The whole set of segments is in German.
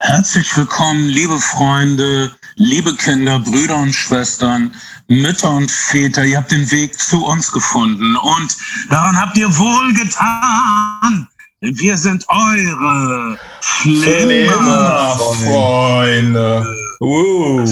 Herzlich willkommen, liebe Freunde, liebe Kinder, Brüder und Schwestern, Mütter und Väter. Ihr habt den Weg zu uns gefunden und daran habt ihr wohl getan. Wir sind eure Flimmer-Freunde. Uh.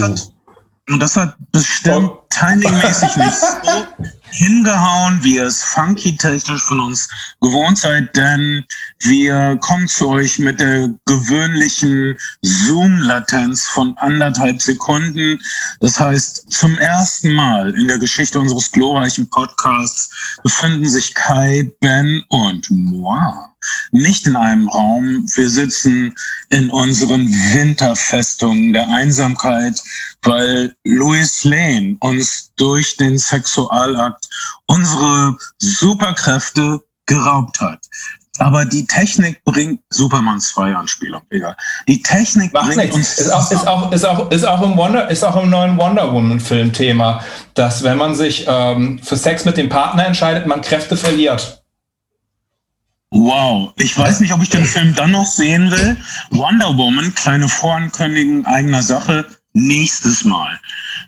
Und das hat bestimmt oh. timingmäßig nicht so hingehauen, wie es funky-technisch von uns gewohnt seid, denn wir kommen zu euch mit der gewöhnlichen Zoom-Latenz von anderthalb Sekunden. Das heißt, zum ersten Mal in der Geschichte unseres glorreichen Podcasts befinden sich Kai, Ben und moi nicht in einem Raum. Wir sitzen in unseren Winterfestungen der Einsamkeit, weil Louis Lane uns durch den Sexualakt unsere Superkräfte geraubt hat. Aber die Technik bringt Superman 2 Anspielung, egal. Die Technik Macht bringt nichts. uns. Ist auch, ist, auch, ist, auch, ist, auch im Wonder, ist auch im neuen Wonder Woman-Film Thema, dass wenn man sich ähm, für Sex mit dem Partner entscheidet, man Kräfte verliert. Wow, ich weiß nicht, ob ich den Film dann noch sehen will. Wonder Woman, kleine Vorankündigung eigener Sache, nächstes Mal.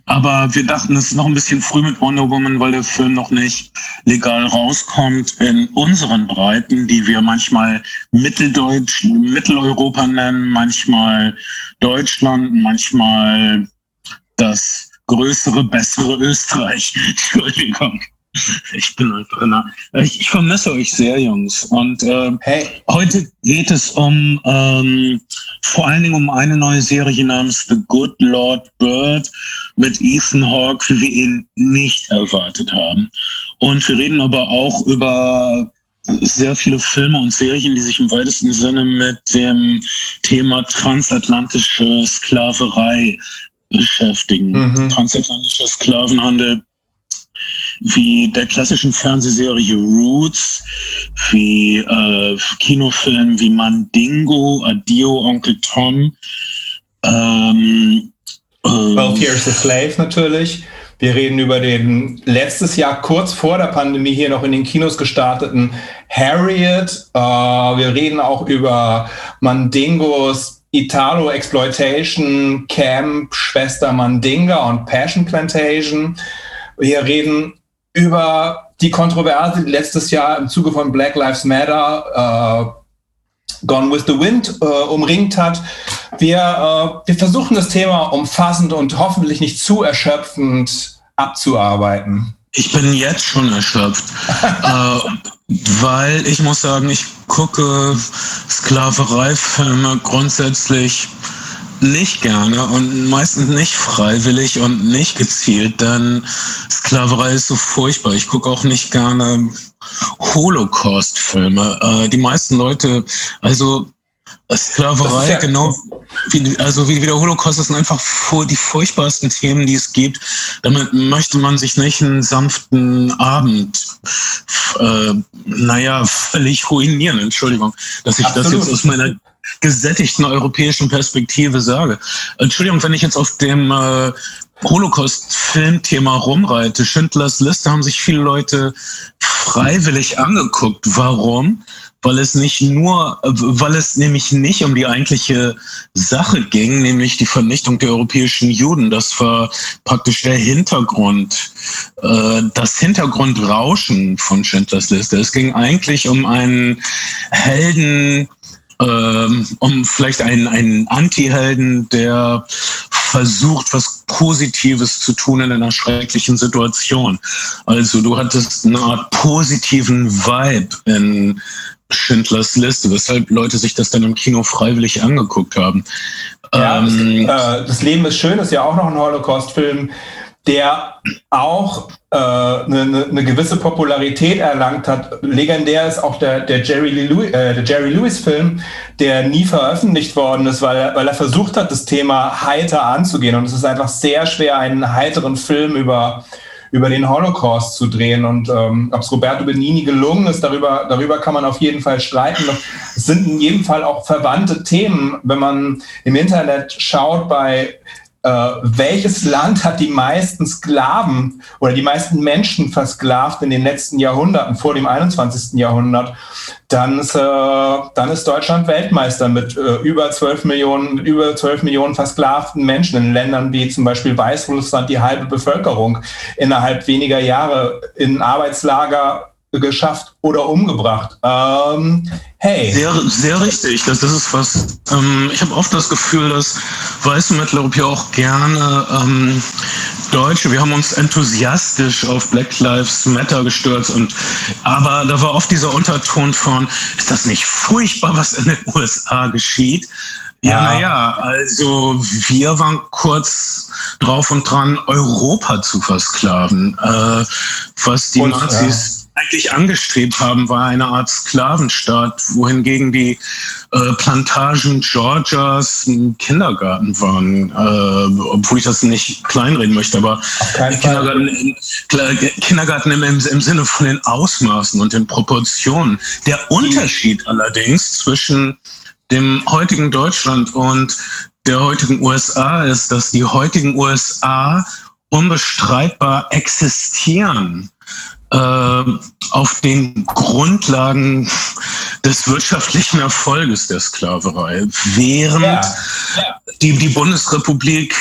Aber wir dachten, es ist noch ein bisschen früh mit Wonder Woman, weil der Film noch nicht legal rauskommt in unseren Breiten, die wir manchmal Mitteldeutsch, Mitteleuropa nennen, manchmal Deutschland, manchmal das größere, bessere Österreich. Entschuldigung. Ich bin einfach in ich, ich vermisse euch sehr, Jungs. Und ähm, hey. heute geht es um ähm, vor allen Dingen um eine neue Serie namens The Good Lord Bird mit Ethan Hawke, wie wir ihn nicht erwartet haben. Und wir reden aber auch über sehr viele Filme und Serien, die sich im weitesten Sinne mit dem Thema transatlantische Sklaverei beschäftigen. Mhm. Transatlantischer Sklavenhandel wie der klassischen Fernsehserie Roots, wie äh, Kinofilmen wie Mandingo, Adio, Onkel Tom. Ähm, äh, 12 Years a Slave natürlich. Wir reden über den letztes Jahr kurz vor der Pandemie hier noch in den Kinos gestarteten Harriet. Äh, wir reden auch über Mandingos Italo Exploitation Camp, Schwester Mandinga und Passion Plantation. Wir reden über die Kontroverse, die letztes Jahr im Zuge von Black Lives Matter äh, Gone with the Wind äh, umringt hat. Wir, äh, wir versuchen das Thema umfassend und hoffentlich nicht zu erschöpfend abzuarbeiten. Ich bin jetzt schon erschöpft, äh, weil ich muss sagen, ich gucke Sklavereifilme grundsätzlich nicht gerne und meistens nicht freiwillig und nicht gezielt, denn Sklaverei ist so furchtbar. Ich gucke auch nicht gerne Holocaust-Filme. Äh, die meisten Leute, also Sklaverei, ja genau, wie, also wie der Holocaust, das sind einfach die furchtbarsten Themen, die es gibt. Damit möchte man sich nicht einen sanften Abend, äh, naja, völlig ruinieren. Entschuldigung, dass ich Absolut. das jetzt aus meiner gesättigten europäischen Perspektive sage. Entschuldigung, wenn ich jetzt auf dem äh, Holocaust-Filmthema rumreite. Schindlers Liste haben sich viele Leute freiwillig angeguckt. Warum? Weil es nicht nur, weil es nämlich nicht um die eigentliche Sache ging, nämlich die Vernichtung der europäischen Juden. Das war praktisch der Hintergrund, äh, das Hintergrundrauschen von Schindlers Liste. Es ging eigentlich um einen Helden, ähm, um vielleicht einen, einen Anti-Helden, der versucht, was Positives zu tun in einer schrecklichen Situation. Also du hattest eine Art positiven Vibe in Schindlers Liste, weshalb Leute sich das dann im Kino freiwillig angeguckt haben. Ja, ähm, das, äh, das Leben ist schön ist ja auch noch ein Holocaust-Film der auch äh, eine, eine gewisse Popularität erlangt hat. Legendär ist auch der, der, Jerry, Lewis, äh, der Jerry Lewis-Film, der nie veröffentlicht worden ist, weil weil er versucht hat, das Thema heiter anzugehen. Und es ist einfach sehr schwer, einen heiteren Film über, über den Holocaust zu drehen. Und ähm, ob es Roberto Benini gelungen ist, darüber, darüber kann man auf jeden Fall streiten. Es sind in jedem Fall auch verwandte Themen, wenn man im Internet schaut bei äh, welches Land hat die meisten Sklaven oder die meisten Menschen versklavt in den letzten Jahrhunderten, vor dem 21. Jahrhundert, dann ist, äh, dann ist Deutschland Weltmeister mit äh, über 12 Millionen, über 12 Millionen versklavten Menschen in Ländern wie zum Beispiel Weißrussland die halbe Bevölkerung innerhalb weniger Jahre in Arbeitslager geschafft oder umgebracht. Ähm, hey. Sehr, sehr richtig. Das, das ist was. Ähm, ich habe oft das Gefühl, dass weiße Mitteleuropäer auch gerne ähm, Deutsche, wir haben uns enthusiastisch auf Black Lives Matter gestürzt und aber da war oft dieser Unterton von, ist das nicht furchtbar, was in den USA geschieht? Ja, naja, also wir waren kurz drauf und dran, Europa zu versklaven, äh, was die und, Nazis eigentlich angestrebt haben, war eine Art Sklavenstaat, wohingegen die äh, Plantagen Georgias ein Kindergarten waren, äh, obwohl ich das nicht kleinreden möchte, aber Kindergarten, im, Kindergarten im, im, Sinne von den Ausmaßen und den Proportionen. Der Unterschied allerdings zwischen dem heutigen Deutschland und der heutigen USA ist, dass die heutigen USA unbestreitbar existieren. äh, auf den Grundlagen des wirtschaftlichen Erfolges der Sklaverei, während ja, ja. Die, die Bundesrepublik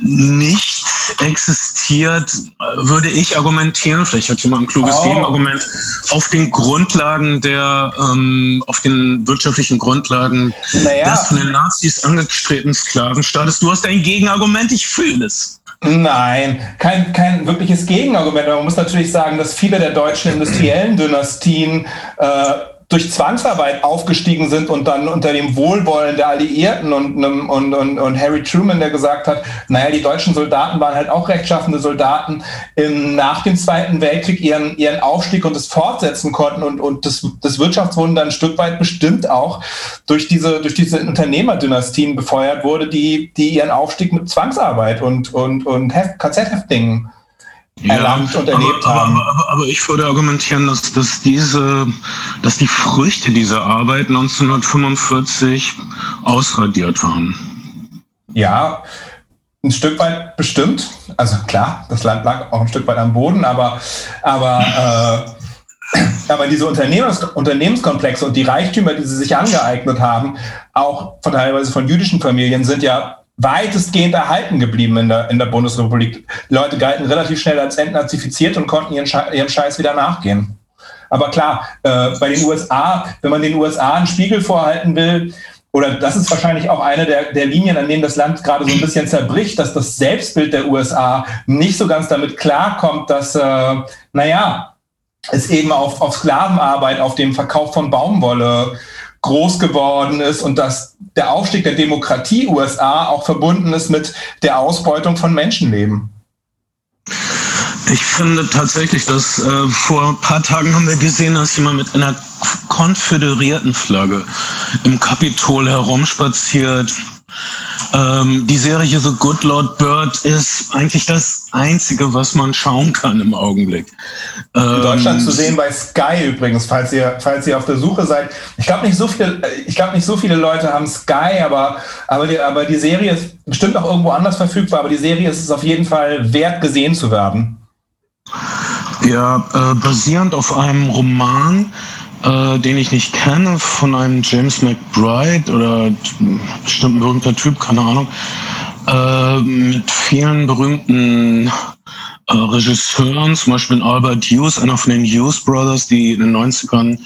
nicht existiert, würde ich argumentieren, vielleicht hat jemand ein kluges oh. Gegenargument, auf den Grundlagen der, ähm, auf den wirtschaftlichen Grundlagen naja. des von den Nazis angestrebten Sklavenstaates. Du hast ein Gegenargument, ich fühle es. Nein, kein, kein wirkliches Gegenargument. Man muss natürlich sagen, dass viele der deutschen industriellen Dynastien äh, durch Zwangsarbeit aufgestiegen sind und dann unter dem Wohlwollen der Alliierten und, und, und, und Harry Truman, der gesagt hat, naja, die deutschen Soldaten waren halt auch rechtschaffende Soldaten, im, nach dem Zweiten Weltkrieg ihren, ihren Aufstieg und das fortsetzen konnten und, und das, das Wirtschaftswunder ein Stück weit bestimmt auch durch diese, durch diese Unternehmerdynastien befeuert wurde, die, die ihren Aufstieg mit Zwangsarbeit und, und, und KZ-Häftlingen erlangt ja, und erlebt aber, haben. Aber, aber, aber, ich würde argumentieren, dass, dass diese, dass die Früchte dieser Arbeit 1945 ausradiert waren. Ja, ein Stück weit bestimmt. Also klar, das Land lag auch ein Stück weit am Boden, aber, aber, äh, aber diese Unternehmens Unternehmenskomplexe und die Reichtümer, die sie sich angeeignet haben, auch von teilweise von jüdischen Familien, sind ja weitestgehend erhalten geblieben in der, in der Bundesrepublik. Leute galten relativ schnell als entnazifiziert und konnten ihren, Sche ihrem Scheiß wieder nachgehen. Aber klar, äh, bei den USA, wenn man den USA einen Spiegel vorhalten will, oder das ist wahrscheinlich auch eine der, der Linien, an denen das Land gerade so ein bisschen zerbricht, dass das Selbstbild der USA nicht so ganz damit klarkommt, dass, äh, naja, es eben auf, auf Sklavenarbeit, auf dem Verkauf von Baumwolle groß geworden ist und dass der Aufstieg der Demokratie USA auch verbunden ist mit der Ausbeutung von Menschenleben. Ich finde tatsächlich, dass äh, vor ein paar Tagen haben wir gesehen, dass jemand mit einer konföderierten Flagge im Kapitol herumspaziert. Ähm, die Serie The Good Lord Bird ist eigentlich das Einzige, was man schauen kann im Augenblick. In Deutschland ähm, zu sehen bei Sky übrigens, falls ihr, falls ihr auf der Suche seid. Ich glaube nicht so viele, ich glaube nicht so viele Leute haben Sky, aber, aber, die, aber die Serie ist bestimmt auch irgendwo anders verfügbar, aber die Serie ist es auf jeden Fall wert, gesehen zu werden. Ja, äh, basierend auf einem Roman äh, den ich nicht kenne, von einem James McBride oder bestimmt ein berühmter Typ, keine Ahnung, äh, mit vielen berühmten äh, Regisseuren, zum Beispiel Albert Hughes, einer von den Hughes Brothers, die in den 90ern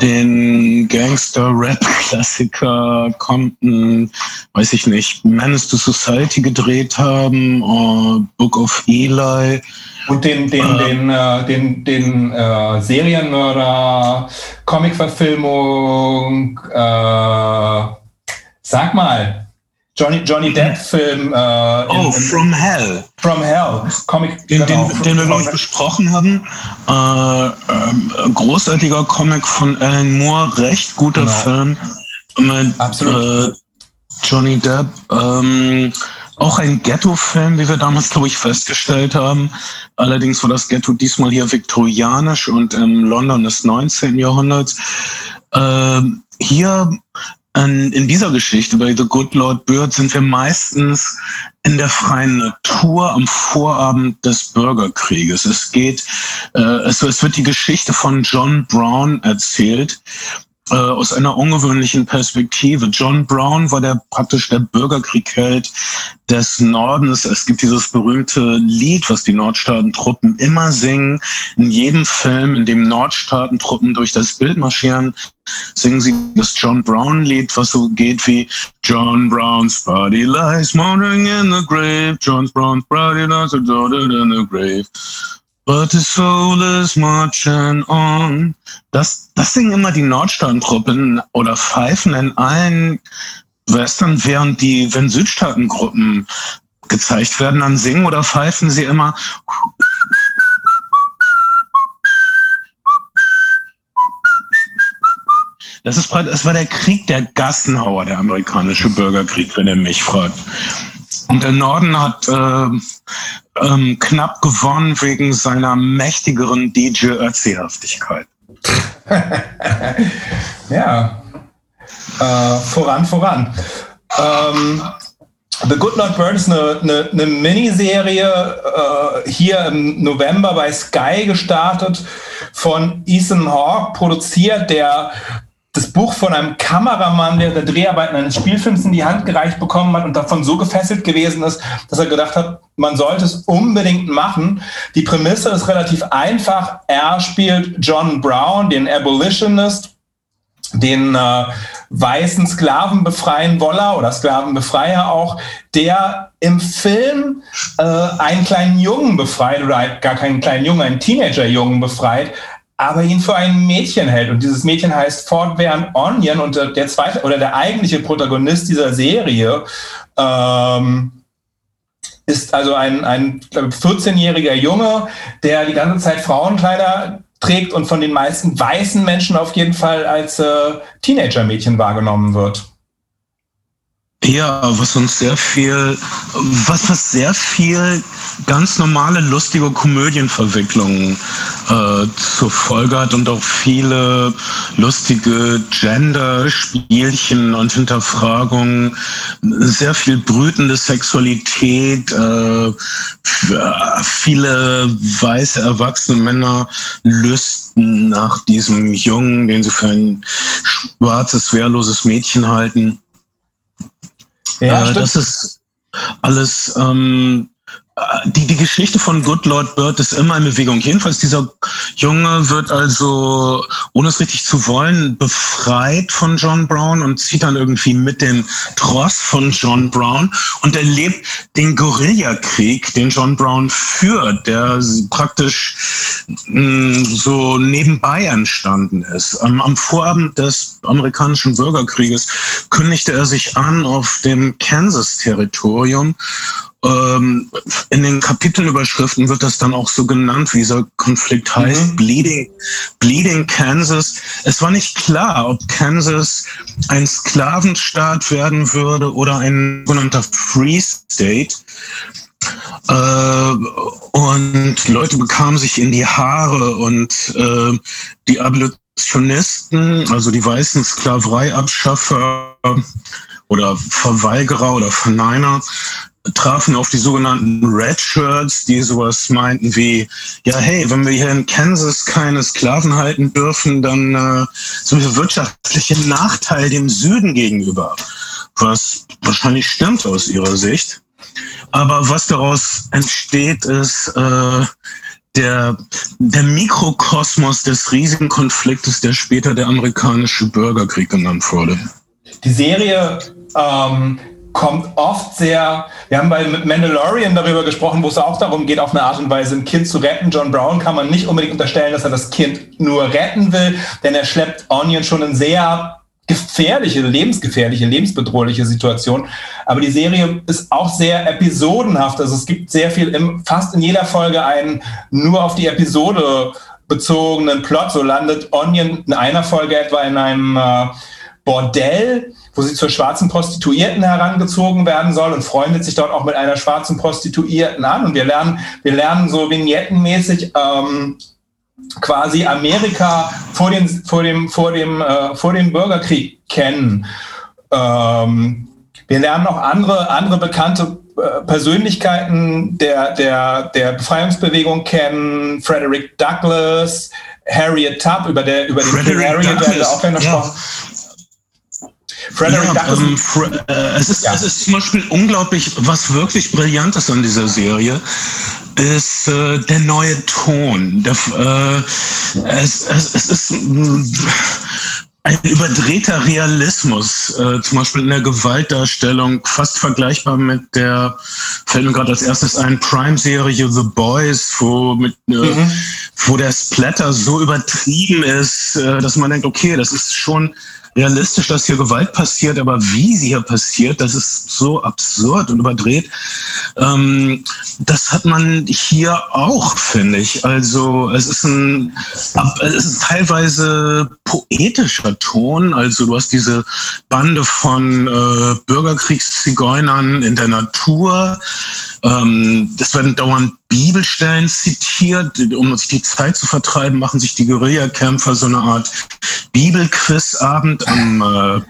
den Gangster-Rap-Klassiker Compton, weiß ich nicht, Menace to Society gedreht haben, uh, Book of Eli. Und den, den, äh, den, äh, den, den äh, Serienmörder, Comic-Verfilmung, äh, sag mal, Johnny, Johnny Depp-Film. Oh, in, in, From Hell. From Hell. Comic. Den, genau, den, den wir, glaube ich, besprochen haben. Äh, äh, großartiger Comic von Alan Moore, recht guter genau. Film. Mit, Absolut. Äh, Johnny Depp. Ähm, auch ein Ghetto-Film, wie wir damals, glaube ich, festgestellt haben. Allerdings war das Ghetto diesmal hier viktorianisch und im London des 19. Jahrhunderts. Ähm, hier in dieser Geschichte bei The Good Lord Bird sind wir meistens in der freien Natur am Vorabend des Bürgerkrieges. Es geht, äh, es, es wird die Geschichte von John Brown erzählt, äh, aus einer ungewöhnlichen Perspektive. John Brown war der praktisch der Bürgerkriegheld des Nordens. Es gibt dieses berühmte Lied, was die Nordstaatentruppen immer singen. In jedem Film, in dem Nordstaatentruppen durch das Bild marschieren, singen sie das John Brown Lied, was so geht wie John Brown's body lies mourning in the grave. John Brown's body lies in the grave. But the soul is marching on. Das, das singen immer die Nordstaatentruppen oder pfeifen in allen Western, während die, wenn Südstaatengruppen gezeigt werden, dann singen oder pfeifen sie immer. Das ist das war der Krieg der Gassenhauer, der amerikanische Bürgerkrieg, wenn er mich fragt. Und der Norden hat äh, ähm, knapp gewonnen wegen seiner mächtigeren DJ-Ötzi-Haftigkeit. ja, äh, voran, voran. Ähm, The Good Lord Bird ist eine, eine, eine Miniserie äh, hier im November bei Sky gestartet, von Ethan Hawke produziert, der das Buch von einem Kameramann, der der Dreharbeiten eines Spielfilms in die Hand gereicht bekommen hat und davon so gefesselt gewesen ist, dass er gedacht hat, man sollte es unbedingt machen. Die Prämisse ist relativ einfach. Er spielt John Brown, den Abolitionist, den äh, weißen Sklavenbefreien-Woller oder Sklavenbefreier auch, der im Film äh, einen kleinen Jungen befreit oder gar keinen kleinen Jungen, einen Teenager-Jungen befreit, aber ihn für ein Mädchen hält. Und dieses Mädchen heißt fortwährend Onion und der zweite oder der eigentliche Protagonist dieser Serie ähm, ist also ein, ein 14-jähriger Junge, der die ganze Zeit Frauenkleider trägt und von den meisten weißen Menschen auf jeden Fall als äh, Teenager-Mädchen wahrgenommen wird. Ja, was uns sehr viel, was, was sehr viel ganz normale, lustige Komödienverwicklungen äh, zur Folge hat und auch viele lustige Gender-Spielchen und Hinterfragungen, sehr viel brütende Sexualität, äh, viele weiße, erwachsene Männer lüsten nach diesem Jungen, den sie für ein schwarzes, wehrloses Mädchen halten. Ja, äh, das ist alles ähm, die, die Geschichte von Good Lord Bird ist immer in Bewegung. Jedenfalls dieser Junge wird also, ohne es richtig zu wollen, befreit von John Brown und zieht dann irgendwie mit dem Tross von John Brown und erlebt den Guerillakrieg, den John Brown führt, der praktisch mm, so nebenbei entstanden ist. Am, am Vorabend des amerikanischen Bürgerkrieges kündigte er sich an auf dem Kansas-Territorium ähm, in den Kapitelüberschriften wird das dann auch so genannt, wie dieser Konflikt heißt, mhm. Bleeding, Bleeding Kansas. Es war nicht klar, ob Kansas ein Sklavenstaat werden würde oder ein sogenannter Free State. Äh, und Leute bekamen sich in die Haare und äh, die Abolitionisten, also die weißen Sklavereiabschaffer oder Verweigerer oder Verneiner, trafen auf die sogenannten Red Shirts, die sowas meinten wie, ja, hey, wenn wir hier in Kansas keine Sklaven halten dürfen, dann äh, sind wir wirtschaftlich im Nachteil dem Süden gegenüber. Was wahrscheinlich stimmt aus ihrer Sicht. Aber was daraus entsteht, ist äh, der, der Mikrokosmos des riesigen Konfliktes, der später der amerikanische Bürgerkrieg genannt wurde. Die Serie ähm, kommt oft sehr, wir haben bei Mandalorian darüber gesprochen, wo es auch darum geht, auf eine Art und Weise ein Kind zu retten. John Brown kann man nicht unbedingt unterstellen, dass er das Kind nur retten will, denn er schleppt Onion schon in sehr gefährliche, lebensgefährliche, lebensbedrohliche Situation. Aber die Serie ist auch sehr episodenhaft. Also es gibt sehr viel, im, fast in jeder Folge einen nur auf die Episode bezogenen Plot. So landet Onion in einer Folge etwa in einem äh, Bordell wo sie zur schwarzen Prostituierten herangezogen werden soll und freundet sich dort auch mit einer schwarzen Prostituierten an. Und wir lernen, wir lernen so vignettenmäßig ähm, quasi Amerika vor, den, vor, dem, vor, dem, äh, vor dem Bürgerkrieg kennen. Ähm, wir lernen noch andere, andere bekannte äh, Persönlichkeiten der, der, der Befreiungsbewegung kennen. Frederick Douglass, Harriet Tubb, über, der, über den King Harriet wir auch ja. Frederick ja, ähm, äh, es, ist, ja. es ist zum Beispiel unglaublich, was wirklich brillant ist an dieser Serie, ist äh, der neue Ton. Der, äh, es, es, es ist ein überdrehter Realismus, äh, zum Beispiel in der Gewaltdarstellung, fast vergleichbar mit der, fällt mir gerade als erstes ein, Prime-Serie The Boys, wo, mit, äh, mhm. wo der Splatter so übertrieben ist, äh, dass man denkt, okay, das ist schon realistisch, dass hier Gewalt passiert, aber wie sie hier passiert, das ist so absurd und überdreht. Ähm, das hat man hier auch, finde ich. Also es ist ein, es ist teilweise poetischer Ton. Also du hast diese Bande von äh, Bürgerkriegszigeunern in der Natur. Ähm, es werden dauernd Bibelstellen zitiert, um sich die Zeit zu vertreiben, machen sich die Guerillakämpfer so eine Art Bibelquizabend am, äh,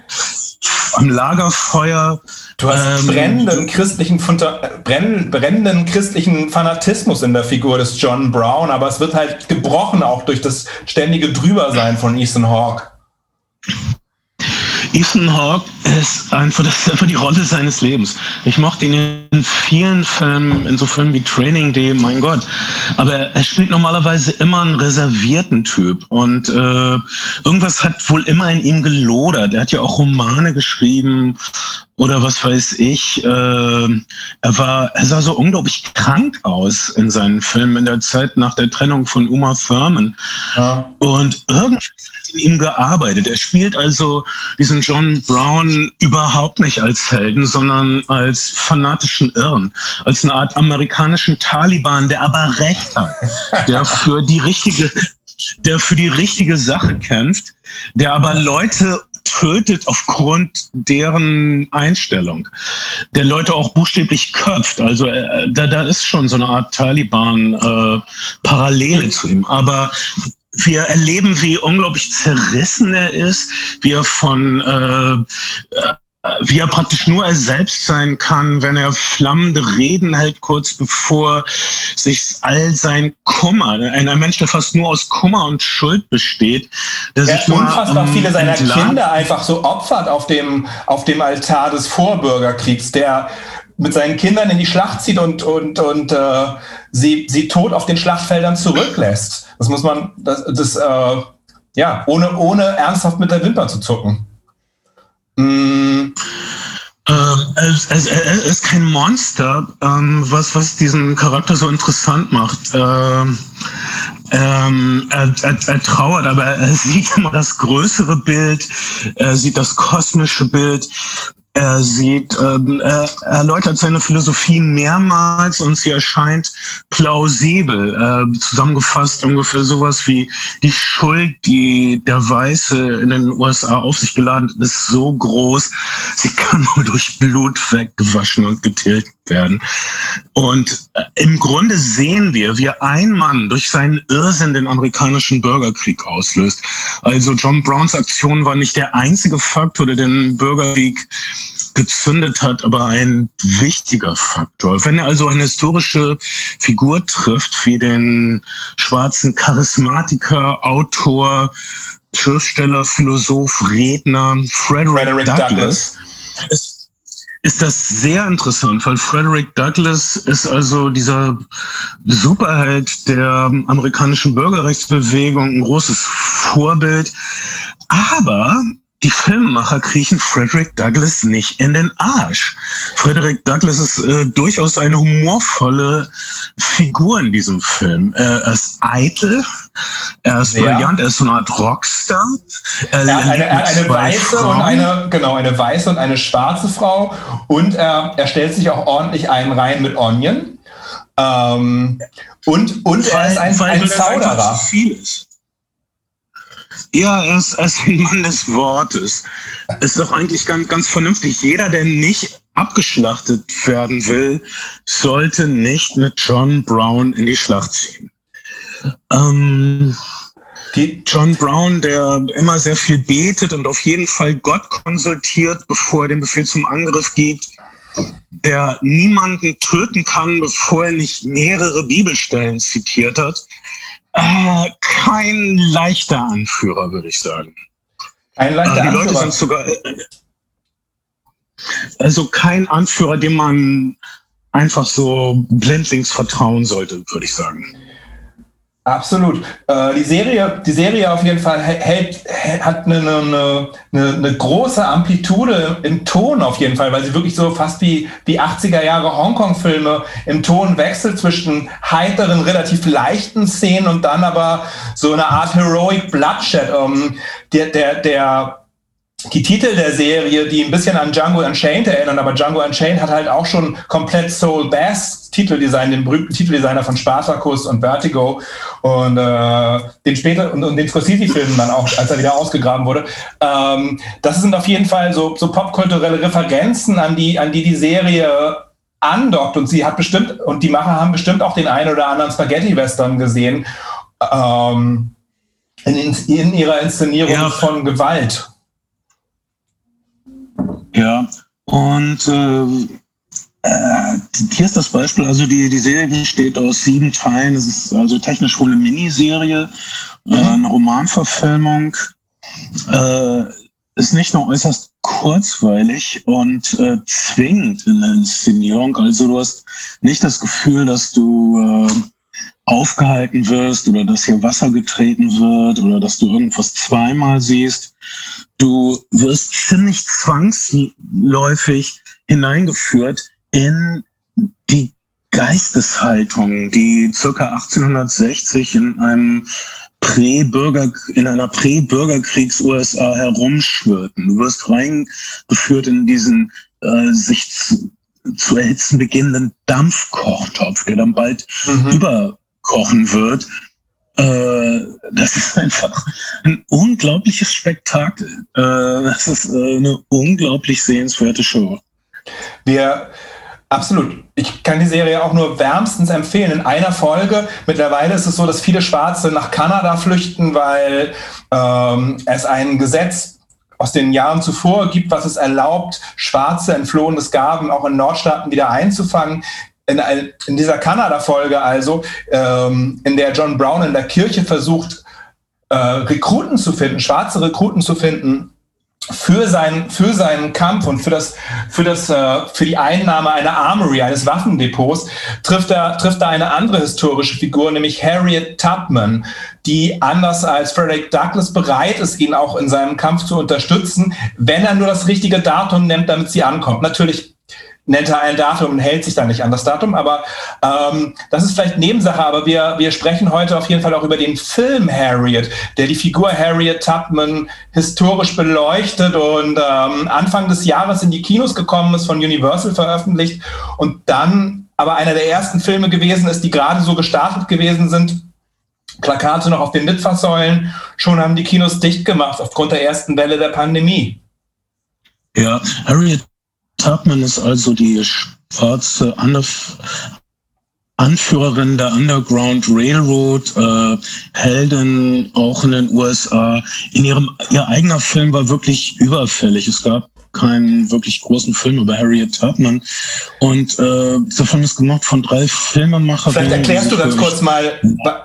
am Lagerfeuer. Du hast ähm, brennenden, christlichen, brennenden christlichen Fanatismus in der Figur des John Brown, aber es wird halt gebrochen auch durch das ständige Drübersein von Ethan Hawke. Ethan Hawke ist einfach, das ist einfach die Rolle seines Lebens. Ich mochte ihn in vielen Filmen, in so Filmen wie Training Day, mein Gott. Aber er spielt normalerweise immer einen reservierten Typ. Und äh, irgendwas hat wohl immer in ihm gelodert. Er hat ja auch Romane geschrieben oder was weiß ich. Äh, er war, er sah so unglaublich krank aus in seinen Filmen in der Zeit nach der Trennung von Uma Thurman. Ja. Und irgendwie in ihm gearbeitet. Er spielt also diesen John Brown überhaupt nicht als Helden, sondern als fanatischen Irren, als eine Art amerikanischen Taliban, der aber Recht hat, der für die richtige, der für die richtige Sache kämpft, der aber Leute tötet aufgrund deren Einstellung, der Leute auch buchstäblich köpft. Also äh, da, da ist schon so eine Art Taliban-Parallele äh, zu ihm. Aber wir erleben, wie unglaublich zerrissen er ist, wie er von äh, wie er praktisch nur er selbst sein kann, wenn er flammende Reden hält, kurz bevor sich all sein Kummer, ein Mensch, der fast nur aus Kummer und Schuld besteht, der er sich unfassbar viele seiner entlang. Kinder einfach so opfert auf dem, auf dem Altar des Vorbürgerkriegs, der mit seinen Kindern in die Schlacht zieht und, und, und äh, sie, sie tot auf den Schlachtfeldern zurücklässt. Das muss man, das, das äh, ja, ohne, ohne ernsthaft mit der Wimper zu zucken. Mm. Ähm, er, ist kein Monster, ähm, was, was diesen Charakter so interessant macht. Ähm, ähm, er, er, er, trauert, aber er sieht immer das größere Bild, er sieht das kosmische Bild er sieht, ähm, er erläutert seine Philosophie mehrmals und sie erscheint plausibel. Äh, zusammengefasst ungefähr sowas wie die Schuld, die der Weiße in den USA auf sich geladen ist so groß, sie kann nur durch Blut weggewaschen und getilgt werden. Und äh, im Grunde sehen wir, wie ein Mann durch seinen Irrsinn den amerikanischen Bürgerkrieg auslöst. Also John Browns Aktion war nicht der einzige Faktor, der den Bürgerkrieg gezündet hat, aber ein wichtiger Faktor. Wenn er also eine historische Figur trifft, wie den schwarzen Charismatiker, Autor, Schriftsteller, Philosoph, Redner Frederick, Frederick Douglass, Douglass. Ist, das sehr interessant, weil Frederick Douglass ist also dieser Superheld der amerikanischen Bürgerrechtsbewegung, ein großes Vorbild. Aber die Filmemacher kriechen Frederick Douglass nicht in den Arsch. Frederick Douglass ist äh, durchaus eine humorvolle Figur in diesem Film. er ist eitel, er ist ja. brillant, er ist so eine Art Rockstar. Er ja, eine, eine weiße Frauen. und eine, genau, eine weiße und eine schwarze Frau. Und er, er stellt sich auch ordentlich einen rein mit Onion. Ähm, und, und weil, er ist ein, ein Zauderer. Ja, er ist, er ist ein Mann des Wortes. Ist doch eigentlich ganz, ganz vernünftig. Jeder, der nicht abgeschlachtet werden will, sollte nicht mit John Brown in die Schlacht ziehen. Ähm, Die John Brown, der immer sehr viel betet und auf jeden Fall Gott konsultiert, bevor er den Befehl zum Angriff gibt, der niemanden töten kann, bevor er nicht mehrere Bibelstellen zitiert hat. Äh, kein leichter Anführer, würde ich sagen. Ein leichter äh, die Leute sind sogar äh, also kein Anführer, dem man einfach so blindlings vertrauen sollte, würde ich sagen. Absolut. Äh, die Serie, die Serie auf jeden Fall hält, hat eine, eine, eine, eine, große Amplitude im Ton auf jeden Fall, weil sie wirklich so fast wie die 80er Jahre Hongkong-Filme im Ton wechselt zwischen heiteren, relativ leichten Szenen und dann aber so eine Art Heroic Bloodshed. Ähm, der, der, der die Titel der Serie, die ein bisschen an Django Unchained erinnern, aber Django Unchained hat halt auch schon komplett Soul Bass Titeldesign, den berühmten Titeldesigner von Spartacus und Vertigo und äh, den später und, und den Scorsese-Filmen dann auch, als er wieder ausgegraben wurde. Ähm, das sind auf jeden Fall so, so popkulturelle Referenzen, an die, an die die Serie andockt und sie hat bestimmt und die Macher haben bestimmt auch den einen oder anderen Spaghetti-Western gesehen ähm, in, in, ihrer Inszenierung ja. von Gewalt. Ja, und äh, äh, hier ist das Beispiel, also die, die Serie besteht aus sieben Teilen. Es ist also technisch wohl eine Miniserie, äh, mhm. eine Romanverfilmung. Äh, ist nicht nur äußerst kurzweilig und äh, zwingend in der Inszenierung. Also du hast nicht das Gefühl, dass du äh, aufgehalten wirst oder dass hier Wasser getreten wird oder dass du irgendwas zweimal siehst. Du wirst ziemlich zwangsläufig hineingeführt in die Geisteshaltung, die circa 1860 in einem Prä-Bürger, in einer Prä-Bürgerkriegs-USA herumschwirrten. Du wirst reingeführt in diesen äh, sich zu, zu erhitzen beginnenden Dampfkochtopf, der dann bald mhm. überkochen wird. Äh, das ist einfach ein unglaubliches Spektakel. Äh, das ist äh, eine unglaublich sehenswerte Show. Wir Absolut. Ich kann die Serie auch nur wärmstens empfehlen. In einer Folge, mittlerweile ist es so, dass viele Schwarze nach Kanada flüchten, weil ähm, es ein Gesetz aus den Jahren zuvor gibt, was es erlaubt, schwarze entflohene Sklaven auch in Nordstaaten wieder einzufangen. In, in dieser Kanada-Folge also, ähm, in der John Brown in der Kirche versucht, äh, Rekruten zu finden, schwarze Rekruten zu finden, für seinen, für seinen Kampf und für das, für das, äh, für die Einnahme einer Armory, eines Waffendepots, trifft er, trifft er eine andere historische Figur, nämlich Harriet Tubman, die anders als Frederick Douglass bereit ist, ihn auch in seinem Kampf zu unterstützen, wenn er nur das richtige Datum nimmt, damit sie ankommt. Natürlich nennt er ein Datum und hält sich dann nicht an das Datum. Aber ähm, das ist vielleicht Nebensache, aber wir, wir sprechen heute auf jeden Fall auch über den Film Harriet, der die Figur Harriet Tubman historisch beleuchtet und ähm, Anfang des Jahres in die Kinos gekommen ist, von Universal veröffentlicht und dann aber einer der ersten Filme gewesen ist, die gerade so gestartet gewesen sind. Plakate noch auf den Litfaßsäulen. Schon haben die Kinos dicht gemacht aufgrund der ersten Welle der Pandemie. Ja, Harriet Tubman ist also die schwarze Anführerin der Underground Railroad, äh, Heldin auch in den USA. In ihrem ihr eigener Film war wirklich überfällig. Es gab keinen wirklich großen Film über Harriet Tubman. Und äh, dieser Film ist gemacht von drei Filmemachern. Vielleicht erklärst du ganz kurz mal,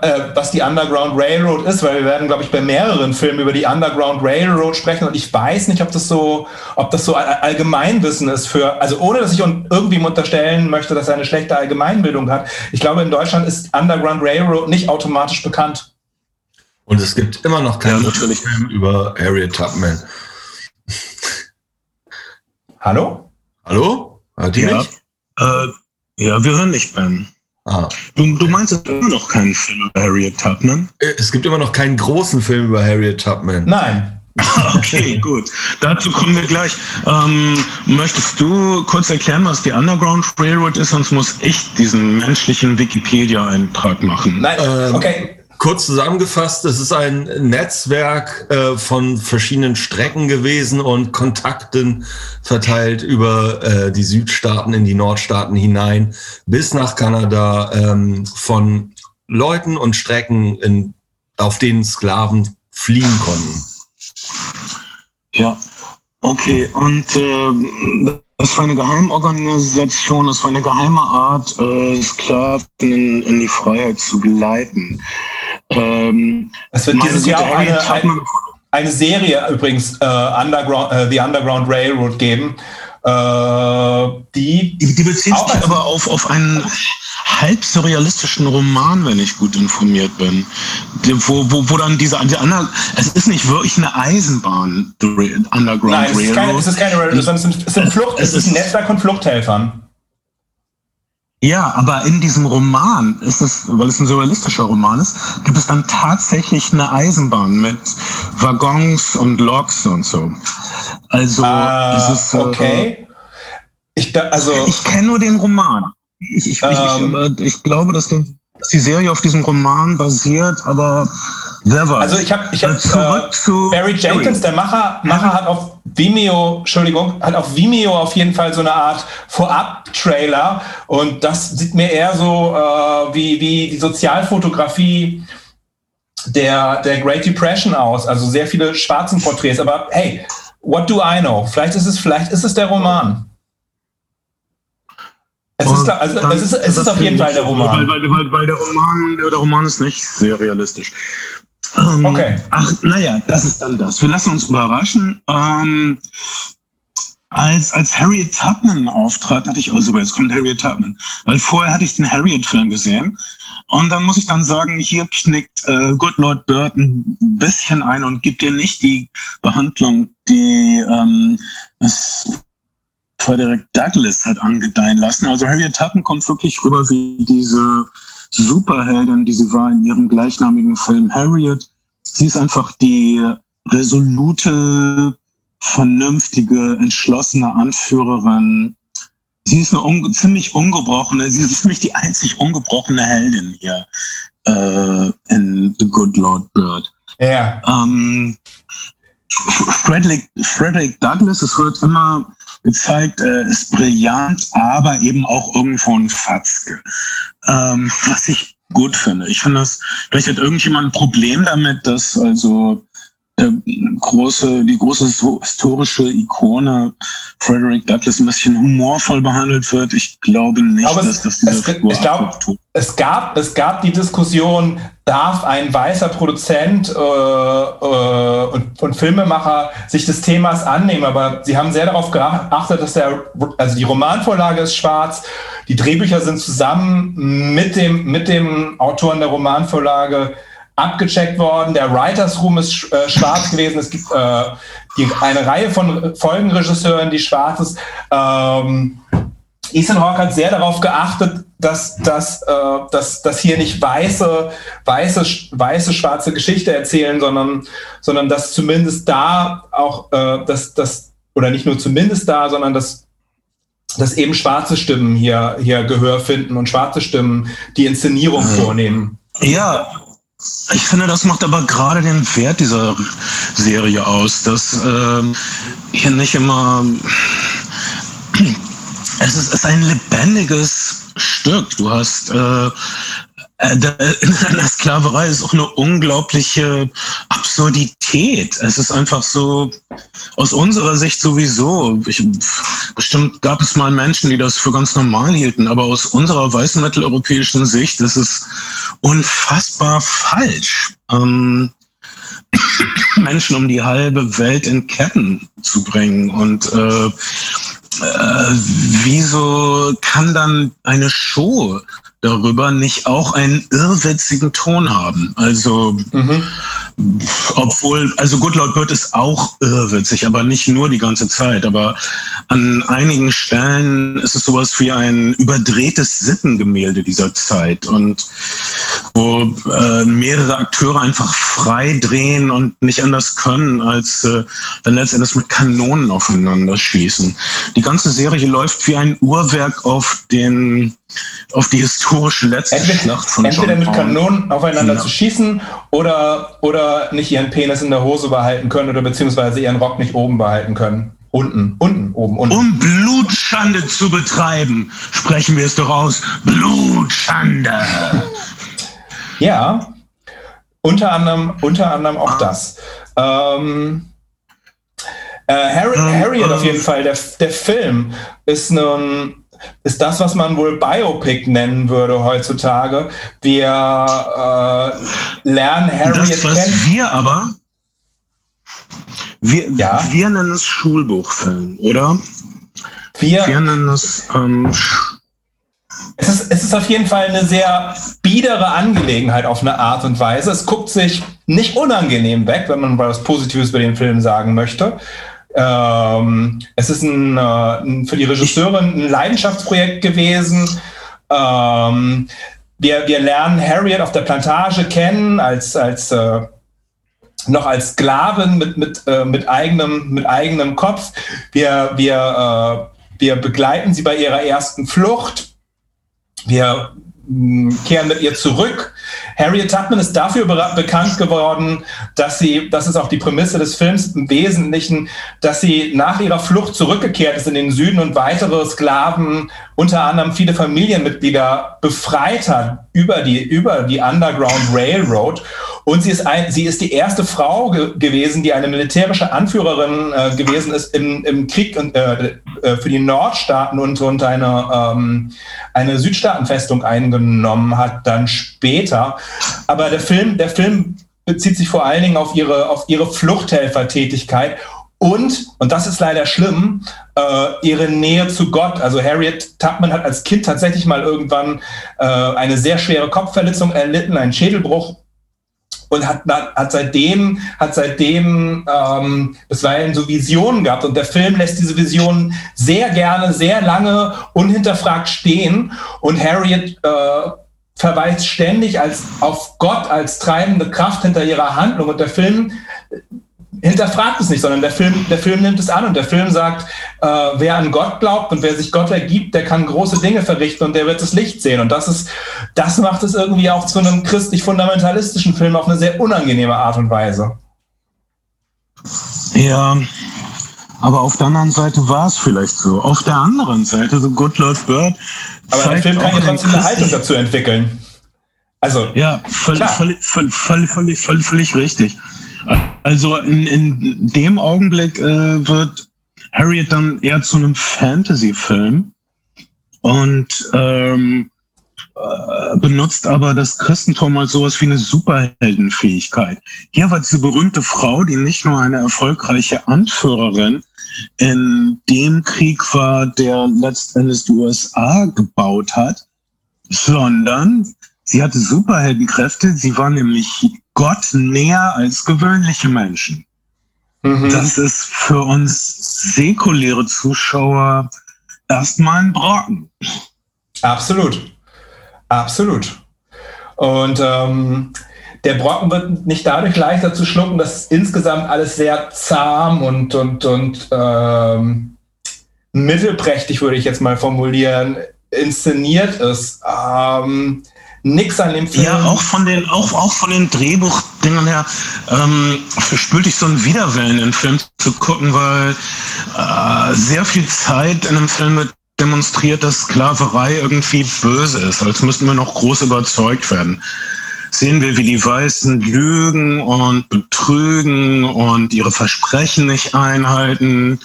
äh, was die Underground Railroad ist, weil wir werden, glaube ich, bei mehreren Filmen über die Underground Railroad sprechen. Und ich weiß nicht, ob das so, ob das so Allgemeinwissen ist für, also ohne dass ich irgendwie unterstellen möchte, dass er eine schlechte Allgemeinbildung hat. Ich glaube, in Deutschland ist Underground Railroad nicht automatisch bekannt. Und es gibt immer noch keinen ja, Film über Harriet Tubman. Hallo? Hallo? Hört ihr ja. mich? Äh, ja, wir hören dich, Ben. Ah. Du, du meinst, es gibt immer noch keinen Film über Harriet Tubman? Äh, es gibt immer noch keinen großen Film über Harriet Tubman. Nein. okay, gut. Dazu kommen wir gleich. Ähm, möchtest du kurz erklären, was die Underground Railroad ist? Sonst muss ich diesen menschlichen Wikipedia-Eintrag machen. Nein, ähm, okay. Kurz zusammengefasst, es ist ein Netzwerk äh, von verschiedenen Strecken gewesen und Kontakten verteilt über äh, die Südstaaten in die Nordstaaten hinein bis nach Kanada ähm, von Leuten und Strecken in auf denen Sklaven fliehen konnten. Ja, okay. Und äh, das war eine Geheimorganisation, das war eine geheime Art, äh, Sklaven in, in, die Freiheit zu geleiten. Ähm, es wird dieses Jahr auch eine, eine, eine, Serie übrigens, äh, Underground, äh, The Underground Railroad geben. Äh, die, die, die bezieht sich aber auf, auf einen halb surrealistischen Roman, wenn ich gut informiert bin. Wo, wo, wo dann diese, die andere, es ist nicht wirklich eine Eisenbahn, Underground Nein, es ist keine, es ist keine Railroad, sondern es sind, es sind Flucht, es, es ist ein Netzwerk von Fluchthelfern. Ja, aber in diesem Roman ist es, weil es ein surrealistischer Roman ist, gibt es dann tatsächlich eine Eisenbahn mit Waggons und Loks und so. Also es ist äh, okay. Ich, also, ich kenne nur den Roman. Ich, ich, ähm, ich, ich, glaube, dass, die Serie auf diesem Roman basiert, aber wer weiß. Also ich habe ich hab, äh, zu Barry Jenkins, der Macher, Macher hat auf Vimeo, Entschuldigung, hat auf Vimeo auf jeden Fall so eine Art Vorab-Trailer und das sieht mir eher so äh, wie, wie die Sozialfotografie der, der Great Depression aus, also sehr viele schwarzen Porträts, aber hey, what do I know? Vielleicht ist es, vielleicht ist es der Roman. Es ist, also, es ist, es ist auf jeden Fall der Roman. Weil, weil, weil, der Roman. Der Roman ist nicht sehr realistisch. Ähm, okay. Ach, naja, das ist dann das. Wir lassen uns überraschen. Ähm, als, als Harriet Tubman auftrat, hatte ich, oh super, jetzt kommt Harriet Tubman. Weil vorher hatte ich den Harriet-Film gesehen. Und dann muss ich dann sagen, hier knickt äh, Good Lord Bird ein bisschen ein und gibt dir nicht die Behandlung, die ähm, es Frederick Douglass hat angedeihen lassen. Also Harriet Tubman kommt wirklich rüber wie diese Superheldin, die sie war in ihrem gleichnamigen Film Harriet. Sie ist einfach die resolute, vernünftige, entschlossene Anführerin. Sie ist eine un ziemlich ungebrochene, sie ist ziemlich die einzig ungebrochene Heldin hier äh, in The Good Lord Bird. Ja. Ähm, Frederick, Frederick Douglass, es wird immer gezeigt, äh, ist brillant, aber eben auch irgendwo ein Fatzke. Ähm, was ich gut finde. Ich finde das, vielleicht hat irgendjemand ein Problem damit, dass also große, die große historische Ikone Frederick Douglass ein bisschen humorvoll behandelt wird. Ich glaube nicht, Aber dass das diese es, Figur ich glaube, es gab, es gab die Diskussion, darf ein weißer Produzent äh, äh, und, und, Filmemacher sich des Themas annehmen. Aber sie haben sehr darauf geachtet, dass der, also die Romanvorlage ist schwarz, die Drehbücher sind zusammen mit dem, mit dem Autoren der Romanvorlage abgecheckt worden. Der Writers Room ist äh, schwarz gewesen. Es gibt äh, die, eine Reihe von Folgenregisseuren, die schwarz ist. Ähm, Ethan Hawke hat sehr darauf geachtet, dass, dass, äh, dass, dass hier nicht weiße, weiße, weiße, schwarze Geschichte erzählen, sondern, sondern dass zumindest da auch, äh, dass, dass, oder nicht nur zumindest da, sondern dass, dass eben schwarze Stimmen hier, hier Gehör finden und schwarze Stimmen die Inszenierung mhm. vornehmen. Ja, ich finde, das macht aber gerade den Wert dieser Serie aus, dass äh, hier nicht immer. Es ist, es ist ein lebendiges Stück. Du hast äh, in der Sklaverei ist auch eine unglaubliche Absurdität. Es ist einfach so, aus unserer Sicht sowieso, ich, bestimmt gab es mal Menschen, die das für ganz normal hielten, aber aus unserer weißen mitteleuropäischen Sicht ist es unfassbar falsch. Ähm, Menschen um die halbe Welt in Ketten zu bringen. Und äh, äh, wieso kann dann eine Show darüber nicht auch einen irrwitzigen Ton haben. Also, mhm. obwohl, also Good Lord Bird ist auch irrwitzig, aber nicht nur die ganze Zeit. Aber an einigen Stellen ist es sowas wie ein überdrehtes Sittengemälde dieser Zeit und wo äh, mehrere Akteure einfach frei drehen und nicht anders können, als äh, dann letztendlich mit Kanonen aufeinander schießen. Die ganze Serie läuft wie ein Uhrwerk auf den auf die historische letzte entweder, Schlacht von Entweder John mit Kanonen aufeinander ja. zu schießen oder, oder nicht ihren Penis in der Hose behalten können oder beziehungsweise ihren Rock nicht oben behalten können. Unten, unten, oben, unten. Um Blutschande zu betreiben, sprechen wir es doch aus. Blutschande. Ja. Unter anderem, unter anderem auch das. Ähm, äh, Harry, ähm, Harriet auf jeden Fall, der, der Film ist nun ist das, was man wohl Biopic nennen würde heutzutage. Wir äh, lernen Harriet das, was kennen. Wir aber, wir, ja? wir nennen es Schulbuchfilm, oder? Wir, wir nennen es ähm, es ist, es ist auf jeden Fall eine sehr biedere Angelegenheit auf eine Art und Weise. Es guckt sich nicht unangenehm weg, wenn man was Positives über den Film sagen möchte. Ähm, es ist ein, äh, ein, für die Regisseurin ein Leidenschaftsprojekt gewesen. Ähm, wir, wir lernen Harriet auf der Plantage kennen als, als äh, noch als Sklavin mit, mit, äh, mit, eigenem, mit eigenem Kopf. Wir, wir, äh, wir begleiten sie bei ihrer ersten Flucht. Wir kehren mit ihr zurück. Harriet Tubman ist dafür bekannt geworden, dass sie, das ist auch die Prämisse des Films im Wesentlichen, dass sie nach ihrer Flucht zurückgekehrt ist in den Süden und weitere Sklaven, unter anderem viele Familienmitglieder, befreit hat über die, über die Underground Railroad und sie ist, ein, sie ist die erste Frau ge gewesen, die eine militärische Anführerin äh, gewesen ist im, im Krieg äh, äh, für die Nordstaaten und, und eine, ähm, eine Südstaatenfestung eingenommen hat, dann später. Aber der Film, der Film bezieht sich vor allen Dingen auf ihre, auf ihre Fluchthelfertätigkeit und, und das ist leider schlimm, äh, ihre Nähe zu Gott. Also Harriet Tubman hat als Kind tatsächlich mal irgendwann äh, eine sehr schwere Kopfverletzung erlitten, einen Schädelbruch und hat, hat seitdem, hat seitdem ähm, bisweilen so Visionen gehabt. Und der Film lässt diese Visionen sehr gerne, sehr lange unhinterfragt stehen. Und Harriet äh, verweist ständig als, auf Gott als treibende Kraft hinter ihrer Handlung. Und der Film hinterfragt es nicht, sondern der Film, der Film nimmt es an und der Film sagt, äh, wer an Gott glaubt und wer sich Gott ergibt, der kann große Dinge verrichten und der wird das Licht sehen. Und das ist, das macht es irgendwie auch zu einem christlich-fundamentalistischen Film auf eine sehr unangenehme Art und Weise. Ja, aber auf der anderen Seite war es vielleicht so. Auf der anderen Seite, so Good Lord Bird. Aber der Film kann ja trotzdem eine Haltung dazu entwickeln. Also, ja, völlig, völlig, völlig, völlig, völlig, völlig richtig. Also in, in dem Augenblick äh, wird Harriet dann eher zu einem Fantasy-Film und ähm, äh, benutzt aber das Christentum als sowas wie eine Superheldenfähigkeit. Hier war diese berühmte Frau, die nicht nur eine erfolgreiche Anführerin in dem Krieg war, der letztendlich die USA gebaut hat, sondern sie hatte Superheldenkräfte. Sie war nämlich Gott näher als gewöhnliche Menschen. Mhm. Das ist für uns säkuläre Zuschauer erstmal ein Brocken. Absolut. Absolut. Und ähm, der Brocken wird nicht dadurch leichter zu schlucken, dass insgesamt alles sehr zahm und, und, und ähm, mittelprächtig, würde ich jetzt mal formulieren, inszeniert ist. Ähm, nix an dem Film. Ja, auch von den, auch, auch von den Drehbuchdingern her ähm, verspülte ich so einen Widerwillen, den Film zu gucken, weil äh, sehr viel Zeit in einem Film wird demonstriert, dass Sklaverei irgendwie böse ist, als müssten wir noch groß überzeugt werden. Sehen wir, wie die Weißen lügen und betrügen und ihre Versprechen nicht einhalten.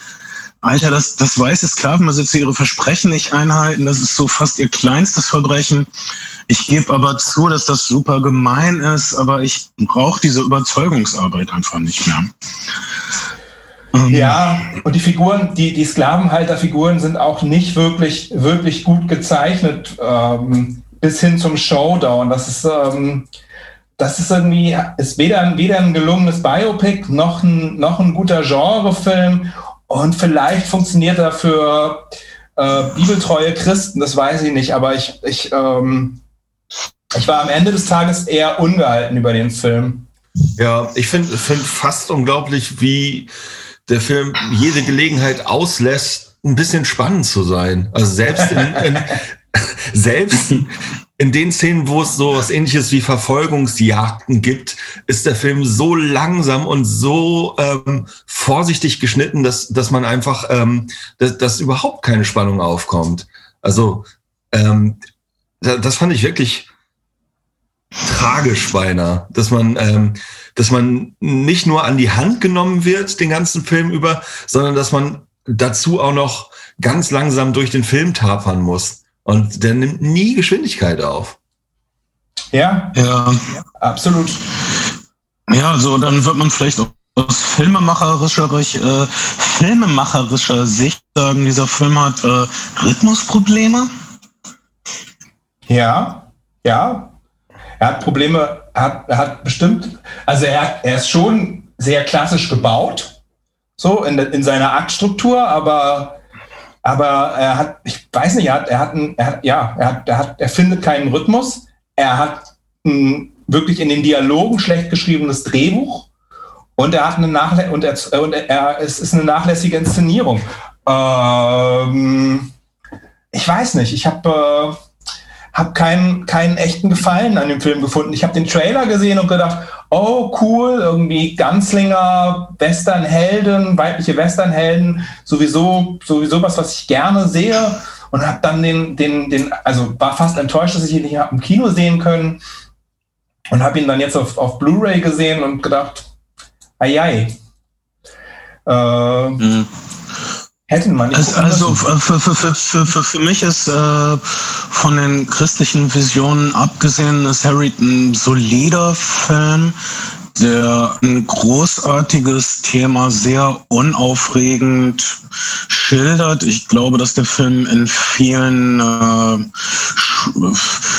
Alter, das, das weiße Sklavenbesitzer ihre Versprechen nicht einhalten, das ist so fast ihr kleinstes Verbrechen. Ich gebe aber zu, dass das super gemein ist, aber ich brauche diese Überzeugungsarbeit einfach nicht mehr. Ähm. Ja, und die Figuren, die, die Sklavenhalterfiguren sind auch nicht wirklich, wirklich gut gezeichnet, ähm, bis hin zum Showdown. Das ist, ähm, das ist irgendwie, ist weder, weder ein gelungenes Biopic noch ein, noch ein guter Genrefilm. Und vielleicht funktioniert er für äh, bibeltreue Christen, das weiß ich nicht, aber ich, ich, ähm, ich war am Ende des Tages eher ungehalten über den Film. Ja, ich finde find fast unglaublich, wie der Film jede Gelegenheit auslässt, ein bisschen spannend zu sein. Also selbst in, in selbst in den Szenen, wo es so was ähnliches wie Verfolgungsjagden gibt, ist der Film so langsam und so ähm, vorsichtig geschnitten, dass, dass man einfach, ähm, dass, dass überhaupt keine Spannung aufkommt. Also ähm, das fand ich wirklich tragisch beinahe, dass man, ähm, dass man nicht nur an die Hand genommen wird den ganzen Film über, sondern dass man dazu auch noch ganz langsam durch den Film tapern muss. Und der nimmt nie Geschwindigkeit auf. Ja, ja, absolut. Ja, so dann wird man vielleicht auch aus filmemacherischer, äh, filmemacherischer Sicht sagen, dieser Film hat äh, Rhythmusprobleme. Ja, ja. Er hat Probleme, er hat, er hat bestimmt, also er, er ist schon sehr klassisch gebaut, so in, in seiner Aktstruktur, aber, aber er hat, ich weiß nicht, er hat, er hat, ein, er hat ja, er hat, er hat, er findet keinen Rhythmus. Er hat ein wirklich in den Dialogen schlecht geschriebenes Drehbuch und er hat eine Nachlä und er, und er, es ist eine nachlässige Inszenierung. Ähm, ich weiß nicht, ich habe äh, hab keinen, keinen echten Gefallen an dem Film gefunden. Ich habe den Trailer gesehen und gedacht, oh cool, irgendwie Ganzlinger, Westernhelden, weibliche Westernhelden, sowieso, sowieso was, was ich gerne sehe. Und habe dann den, den, den, also war fast enttäuscht, dass ich ihn nicht im Kino sehen können. Und habe ihn dann jetzt auf, auf Blu-ray gesehen und gedacht, ai, Äh, mhm. Hätten man nicht. Also, für, für, für, für, für mich ist äh, von den christlichen Visionen abgesehen, ist Harry ein solider Film, der ein großartiges Thema sehr unaufregend schildert. Ich glaube, dass der Film in vielen äh,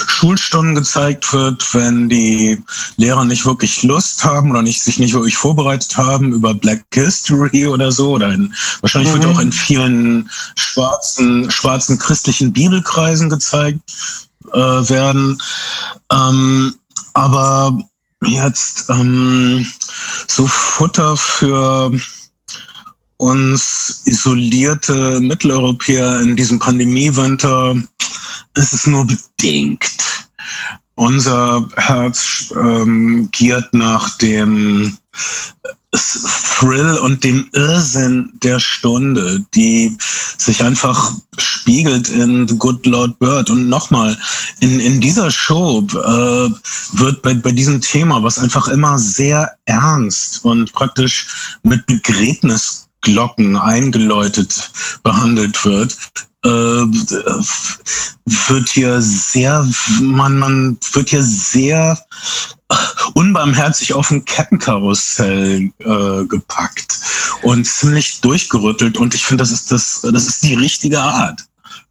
Schulstunden gezeigt wird, wenn die Lehrer nicht wirklich Lust haben oder nicht, sich nicht wirklich vorbereitet haben über Black History oder so. Oder in, wahrscheinlich mhm. wird auch in vielen schwarzen, schwarzen christlichen Bibelkreisen gezeigt äh, werden. Ähm, aber jetzt ähm, so Futter für uns isolierte Mitteleuropäer in diesem Pandemiewinter ist es nur bedingt. Unser Herz ähm, giert nach dem Thrill und dem Irrsinn der Stunde, die sich einfach spiegelt in The Good Lord Bird. Und nochmal, in, in dieser Show äh, wird bei, bei diesem Thema, was einfach immer sehr ernst und praktisch mit Begräbnisglocken eingeläutet behandelt wird, äh, wird hier sehr, man, man wird hier sehr unbarmherzig auf ein Kettenkarussell äh, gepackt und ziemlich durchgerüttelt. Und ich finde, das ist das, das ist die richtige Art.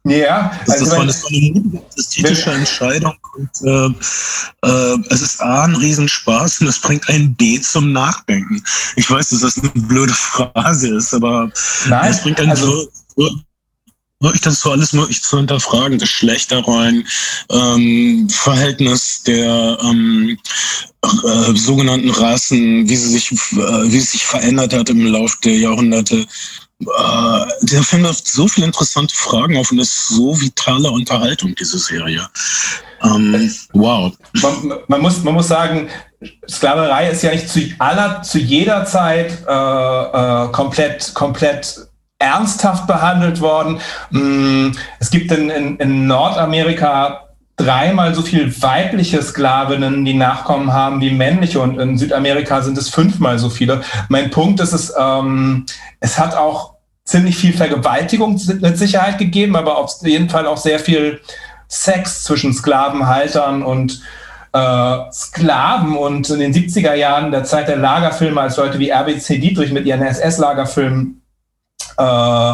Ja, das, also das, war, das war eine ästhetische Entscheidung. Und, äh, äh, es ist A, ein Riesenspaß und es bringt ein B zum Nachdenken. Ich weiß, dass das eine blöde Phrase ist, aber Nein, es bringt einen also, so, wirklich das so alles möglich zu hinterfragen, Geschlechterrollen, ähm, Verhältnis der ähm, äh, sogenannten Rassen, wie sie sich, äh, wie sie sich verändert hat im Laufe der Jahrhunderte. Äh, der Film wirft so viele interessante Fragen auf und ist so vitale Unterhaltung, diese Serie. Ähm, wow. Man, man, muss, man muss sagen, Sklaverei ist ja nicht zu aller, zu jeder Zeit äh, äh, komplett, komplett ernsthaft behandelt worden. Mm, es gibt in, in, in Nordamerika dreimal so viel weibliche Sklavinnen, die Nachkommen haben, wie männliche. Und in Südamerika sind es fünfmal so viele. Mein Punkt ist, es, ähm, es hat auch ziemlich viel Vergewaltigung mit Sicherheit gegeben, aber auf jeden Fall auch sehr viel Sex zwischen Sklavenhaltern und äh, Sklaven. Und in den 70er Jahren, der Zeit der Lagerfilme, als Leute wie RBC Dietrich mit ihren SS-Lagerfilmen äh,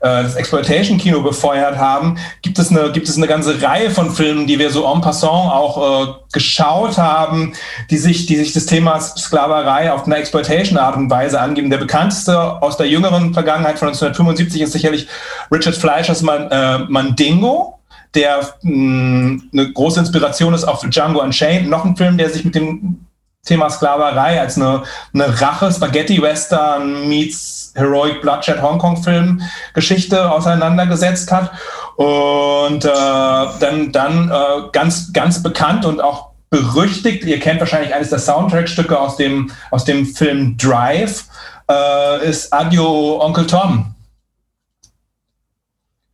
äh, das Exploitation-Kino befeuert haben, gibt es, eine, gibt es eine ganze Reihe von Filmen, die wir so en passant auch äh, geschaut haben, die sich, die sich das Thema Sklaverei auf eine Exploitation-Art und Weise angeben. Der bekannteste aus der jüngeren Vergangenheit von 1975 ist sicherlich Richard Fleischers Man, äh, Mandingo, der mh, mm, eine große Inspiration ist auf Django Unchained. Noch ein Film, der sich mit dem Thema Sklaverei als eine, eine Rache, Spaghetti-Western meets Heroic Bloodshed Hongkong-Film Geschichte auseinandergesetzt hat. Und äh, dann, dann äh, ganz, ganz bekannt und auch berüchtigt, ihr kennt wahrscheinlich eines der Soundtrack-Stücke aus dem, aus dem Film Drive, äh, ist Adio Onkel Tom.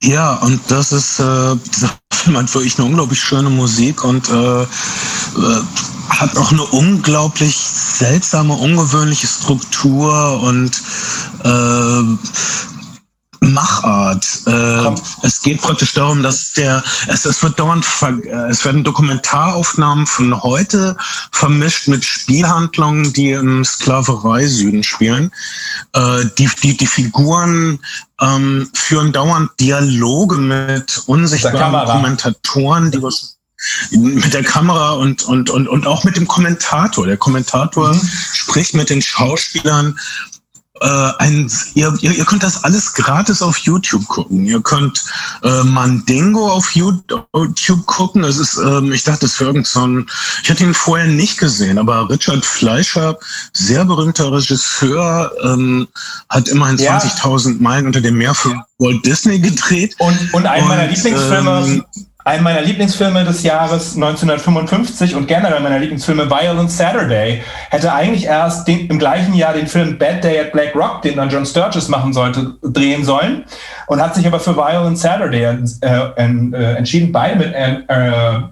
Ja, und das ist, äh, dieser Film wirklich eine unglaublich schöne Musik und äh, äh, hat auch eine unglaublich seltsame, ungewöhnliche Struktur und äh, Machart. Äh, es geht praktisch darum, dass der, es, es wird dauernd, es werden Dokumentaraufnahmen von heute vermischt mit Spielhandlungen, die im Sklaverei-Süden spielen. Äh, die, die, die Figuren ähm, führen dauernd Dialoge mit unsichtbaren Kommentatoren, die was mit der Kamera und, und, und, und auch mit dem Kommentator. Der Kommentator mhm. spricht mit den Schauspielern äh, ein, ihr, ihr, ihr könnt das alles gratis auf YouTube gucken. Ihr könnt äh, Mandingo auf YouTube gucken. Das ist, ähm, ich dachte, das wäre irgend so ein, ich hatte ihn vorher nicht gesehen, aber Richard Fleischer, sehr berühmter Regisseur, ähm, hat immerhin ja. 20.000 Meilen unter dem Meer für Walt Disney gedreht. Und, und einen meiner Lieblingsfilme ähm, ein meiner Lieblingsfilme des Jahres 1955 und generell meiner Lieblingsfilme Violent Saturday hätte eigentlich erst den, im gleichen Jahr den Film Bad Day at Black Rock, den dann John Sturges machen sollte, drehen sollen und hat sich aber für Violent Saturday äh, äh, entschieden, beide mit äh,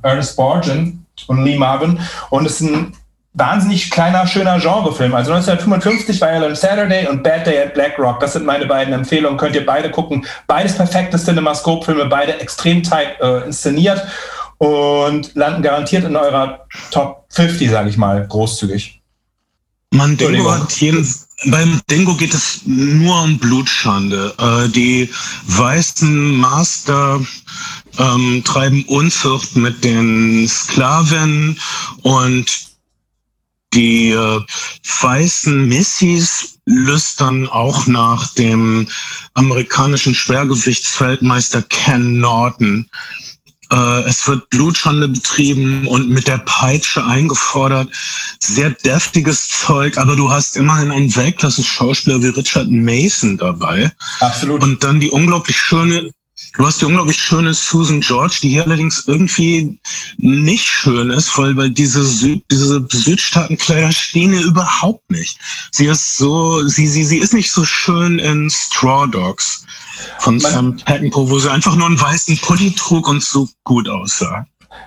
Ernest Borgen und Lee Marvin und es ist ein wahnsinnig kleiner, schöner Genrefilm. Also 1955 Violent Saturday und Bad Day at Black Rock. Das sind meine beiden Empfehlungen. Könnt ihr beide gucken. Beides perfekte Cinemascope-Filme, beide extrem tight äh, inszeniert und landen garantiert in eurer Top 50, sage ich mal, großzügig. Man hat jeden, beim Dingo geht es nur um Blutschande. Äh, die weißen Master ähm, treiben Unzucht mit den Sklaven und die äh, weißen Missys lüstern auch nach dem amerikanischen Schwergewichtsfeldmeister Ken Norton. Äh, es wird Blutschande betrieben und mit der Peitsche eingefordert. Sehr deftiges Zeug, aber du hast immerhin einen Weltklasse-Schauspieler wie Richard Mason dabei. Absolut. Und dann die unglaublich schöne Du hast die unglaublich schöne Susan George, die hier allerdings irgendwie nicht schön ist, weil, weil diese, Süd, diese Südstaatenkleider stehen ihr überhaupt nicht. Sie ist so, sie, sie, sie ist nicht so schön in Straw Dogs von Man, Sam Peckinpah, wo sie einfach nur einen weißen Pulli trug und so gut aussah.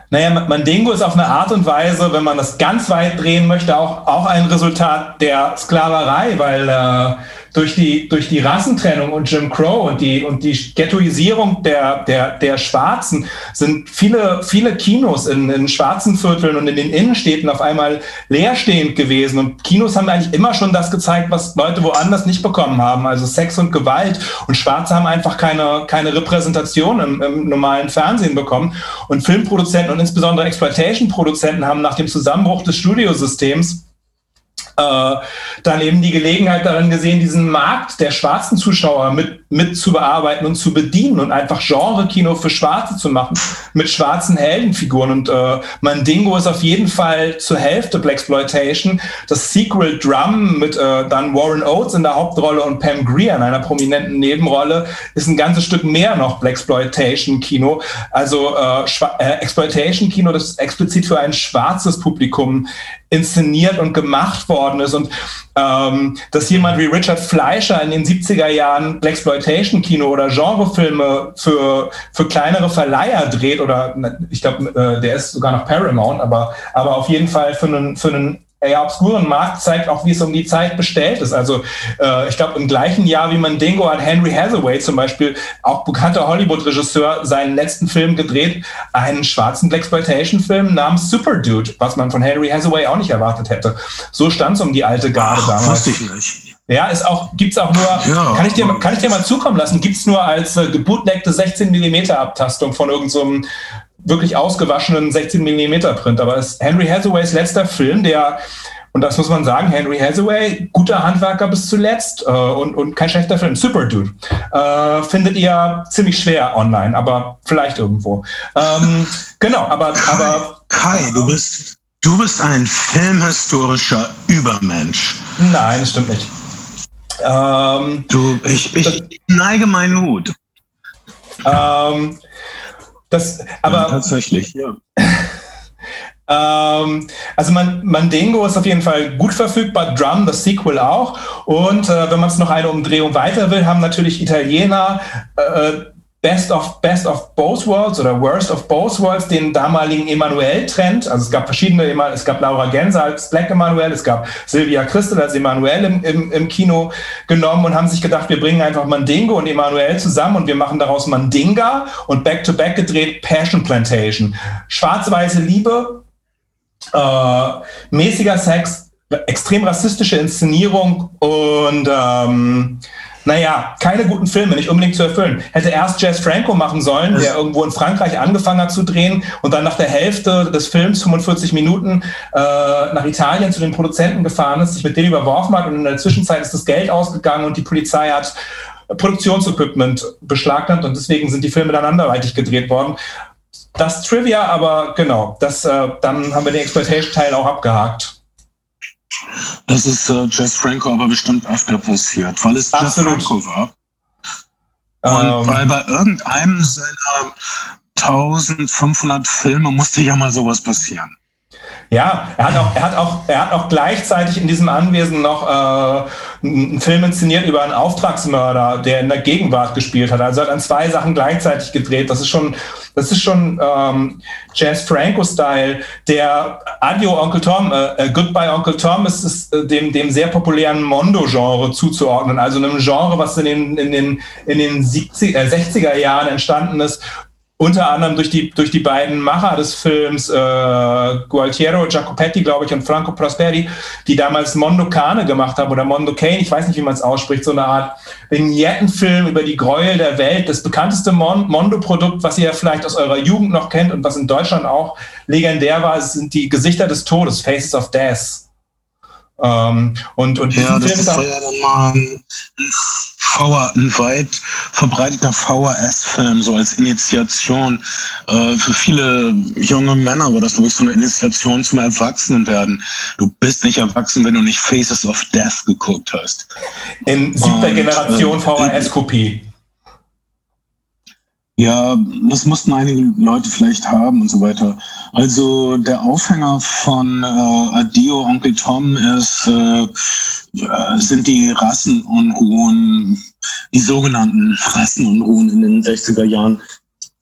Naja, Mandingo ist auf eine Art und Weise, wenn man das ganz weit drehen möchte, auch, auch ein Resultat der Sklaverei, weil äh, durch die, durch die Rassentrennung und Jim Crow und die, und die Ghettoisierung der, der, der Schwarzen sind viele, viele Kinos in, in schwarzen Vierteln und in den Innenstädten auf einmal leerstehend gewesen. Und Kinos haben eigentlich immer schon das gezeigt, was Leute woanders nicht bekommen haben. Also Sex und Gewalt. Und Schwarze haben einfach keine, keine Repräsentation im, im normalen Fernsehen bekommen. Und Filmproduzenten und insbesondere Exploitation-Produzenten haben nach dem Zusammenbruch des Studiosystems äh, dann eben die Gelegenheit darin gesehen, diesen Markt der schwarzen Zuschauer mit, mit zu bearbeiten und zu bedienen und einfach Genre-Kino für Schwarze zu machen mit schwarzen Heldenfiguren. Und äh, Mandingo ist auf jeden Fall zur Hälfte Blaxploitation. Das Sequel Drum mit äh, dann Warren Oates in der Hauptrolle und Pam Grier in einer prominenten Nebenrolle ist ein ganzes Stück mehr noch Blaxploitation-Kino. Also äh, äh, Exploitation-Kino, das explizit für ein schwarzes Publikum inszeniert und gemacht worden ist. Und ähm, dass jemand wie Richard Fleischer in den 70er Jahren Blaxploitation-Kino oder Genrefilme für, für kleinere Verleiher dreht, oder ich glaube, äh, der ist sogar noch Paramount, aber, aber auf jeden Fall für einen, für einen eher obskuren Markt zeigt auch, wie es um die Zeit bestellt ist. Also äh, ich glaube, im gleichen Jahr wie Mandingo hat Henry Hathaway zum Beispiel, auch bekannter Hollywood-Regisseur, seinen letzten Film gedreht, einen schwarzen Blaxploitation-Film namens Super Dude, was man von Henry Hathaway auch nicht erwartet hätte. So stand es um die alte Garde Ach, damals. Wusste ich nicht. Ja, ist auch, gibt's auch nur, ja. kann, ich dir, kann ich dir mal zukommen lassen, gibt's nur als äh, gebootlegte 16 mm Abtastung von irgendeinem so wirklich ausgewaschenen 16 mm Print. Aber es ist Henry Hathaways letzter Film, der, und das muss man sagen, Henry Hathaway, guter Handwerker bis zuletzt äh, und, und kein schlechter Film, Super Dude, äh, findet ihr ziemlich schwer online, aber vielleicht irgendwo. Ähm, genau, aber, aber. Kai, du bist, du bist ein filmhistorischer Übermensch. Nein, das stimmt nicht. Ähm, du, ich, ich neige meinen Hut. Ähm, das, aber ja, tatsächlich, ja. ähm, also man, Mandingo ist auf jeden Fall gut verfügbar, Drum, das Sequel auch. Und äh, wenn man es noch eine Umdrehung weiter will, haben natürlich Italiener äh, Best of, Best of Both Worlds oder Worst of Both Worlds, den damaligen Emanuel-Trend. Also es gab verschiedene, es gab Laura Genser als Black Emanuel, es gab Sylvia Christel als Emanuel im, im, im Kino genommen und haben sich gedacht, wir bringen einfach Mandingo und Emanuel zusammen und wir machen daraus Mandinga und Back-to-Back -back gedreht Passion Plantation. Schwarz-weiße Liebe, äh, mäßiger Sex, extrem rassistische Inszenierung und ähm, naja, keine guten Filme, nicht unbedingt zu erfüllen. Hätte erst Jess Franco machen sollen, der irgendwo in Frankreich angefangen hat zu drehen und dann nach der Hälfte des Films, 45 Minuten, äh, nach Italien zu den Produzenten gefahren ist, sich mit denen überworfen hat und in der Zwischenzeit ist das Geld ausgegangen und die Polizei hat Produktionsequipment beschlagnahmt und deswegen sind die Filme dann anderweitig gedreht worden. Das Trivia, aber genau, das, äh, dann haben wir den Exploitation-Teil auch abgehakt. Das ist äh, Jess Franco aber bestimmt öfter passiert, weil es Absolut. Jess Franco war. Und. Ähm. weil bei irgendeinem seiner 1500 Filme musste ja mal sowas passieren. Ja, er hat auch, er hat auch, er hat auch gleichzeitig in diesem Anwesen noch äh, einen Film inszeniert über einen Auftragsmörder, der in der Gegenwart gespielt hat. Also er hat an zwei Sachen gleichzeitig gedreht. Das ist schon, das ist schon ähm, Jazz Franco-Style. Der Adio Onkel Tom, äh, äh, Goodbye Onkel Tom, ist, ist äh, dem, dem sehr populären Mondo-Genre zuzuordnen. Also einem Genre, was in den, in den, in den 70, äh, 60er Jahren entstanden ist unter anderem durch die, durch die beiden Macher des Films, äh, Gualtiero Giacopetti, glaube ich, und Franco Prosperi, die damals Mondo Cane gemacht haben oder Mondo Cane, ich weiß nicht, wie man es ausspricht, so eine Art Vignettenfilm über die Gräuel der Welt. Das bekannteste Mon Mondo-Produkt, was ihr vielleicht aus eurer Jugend noch kennt und was in Deutschland auch legendär war, sind die Gesichter des Todes, Faces of Death. Ähm, und, und ja, das war ja dann mal ein, VR, ein weit verbreiteter VHS-Film, so als Initiation. Äh, für viele junge Männer war das glaube so eine Initiation zum Erwachsenenwerden. Du bist nicht erwachsen, wenn du nicht Faces of Death geguckt hast. In siebter Generation äh, VHS-Kopie. Ja, das mussten einige Leute vielleicht haben und so weiter. Also der Aufhänger von äh, Adio Onkel Tom ist, äh, sind die Rassenunruhen, die sogenannten Rassenunruhen in den 60er Jahren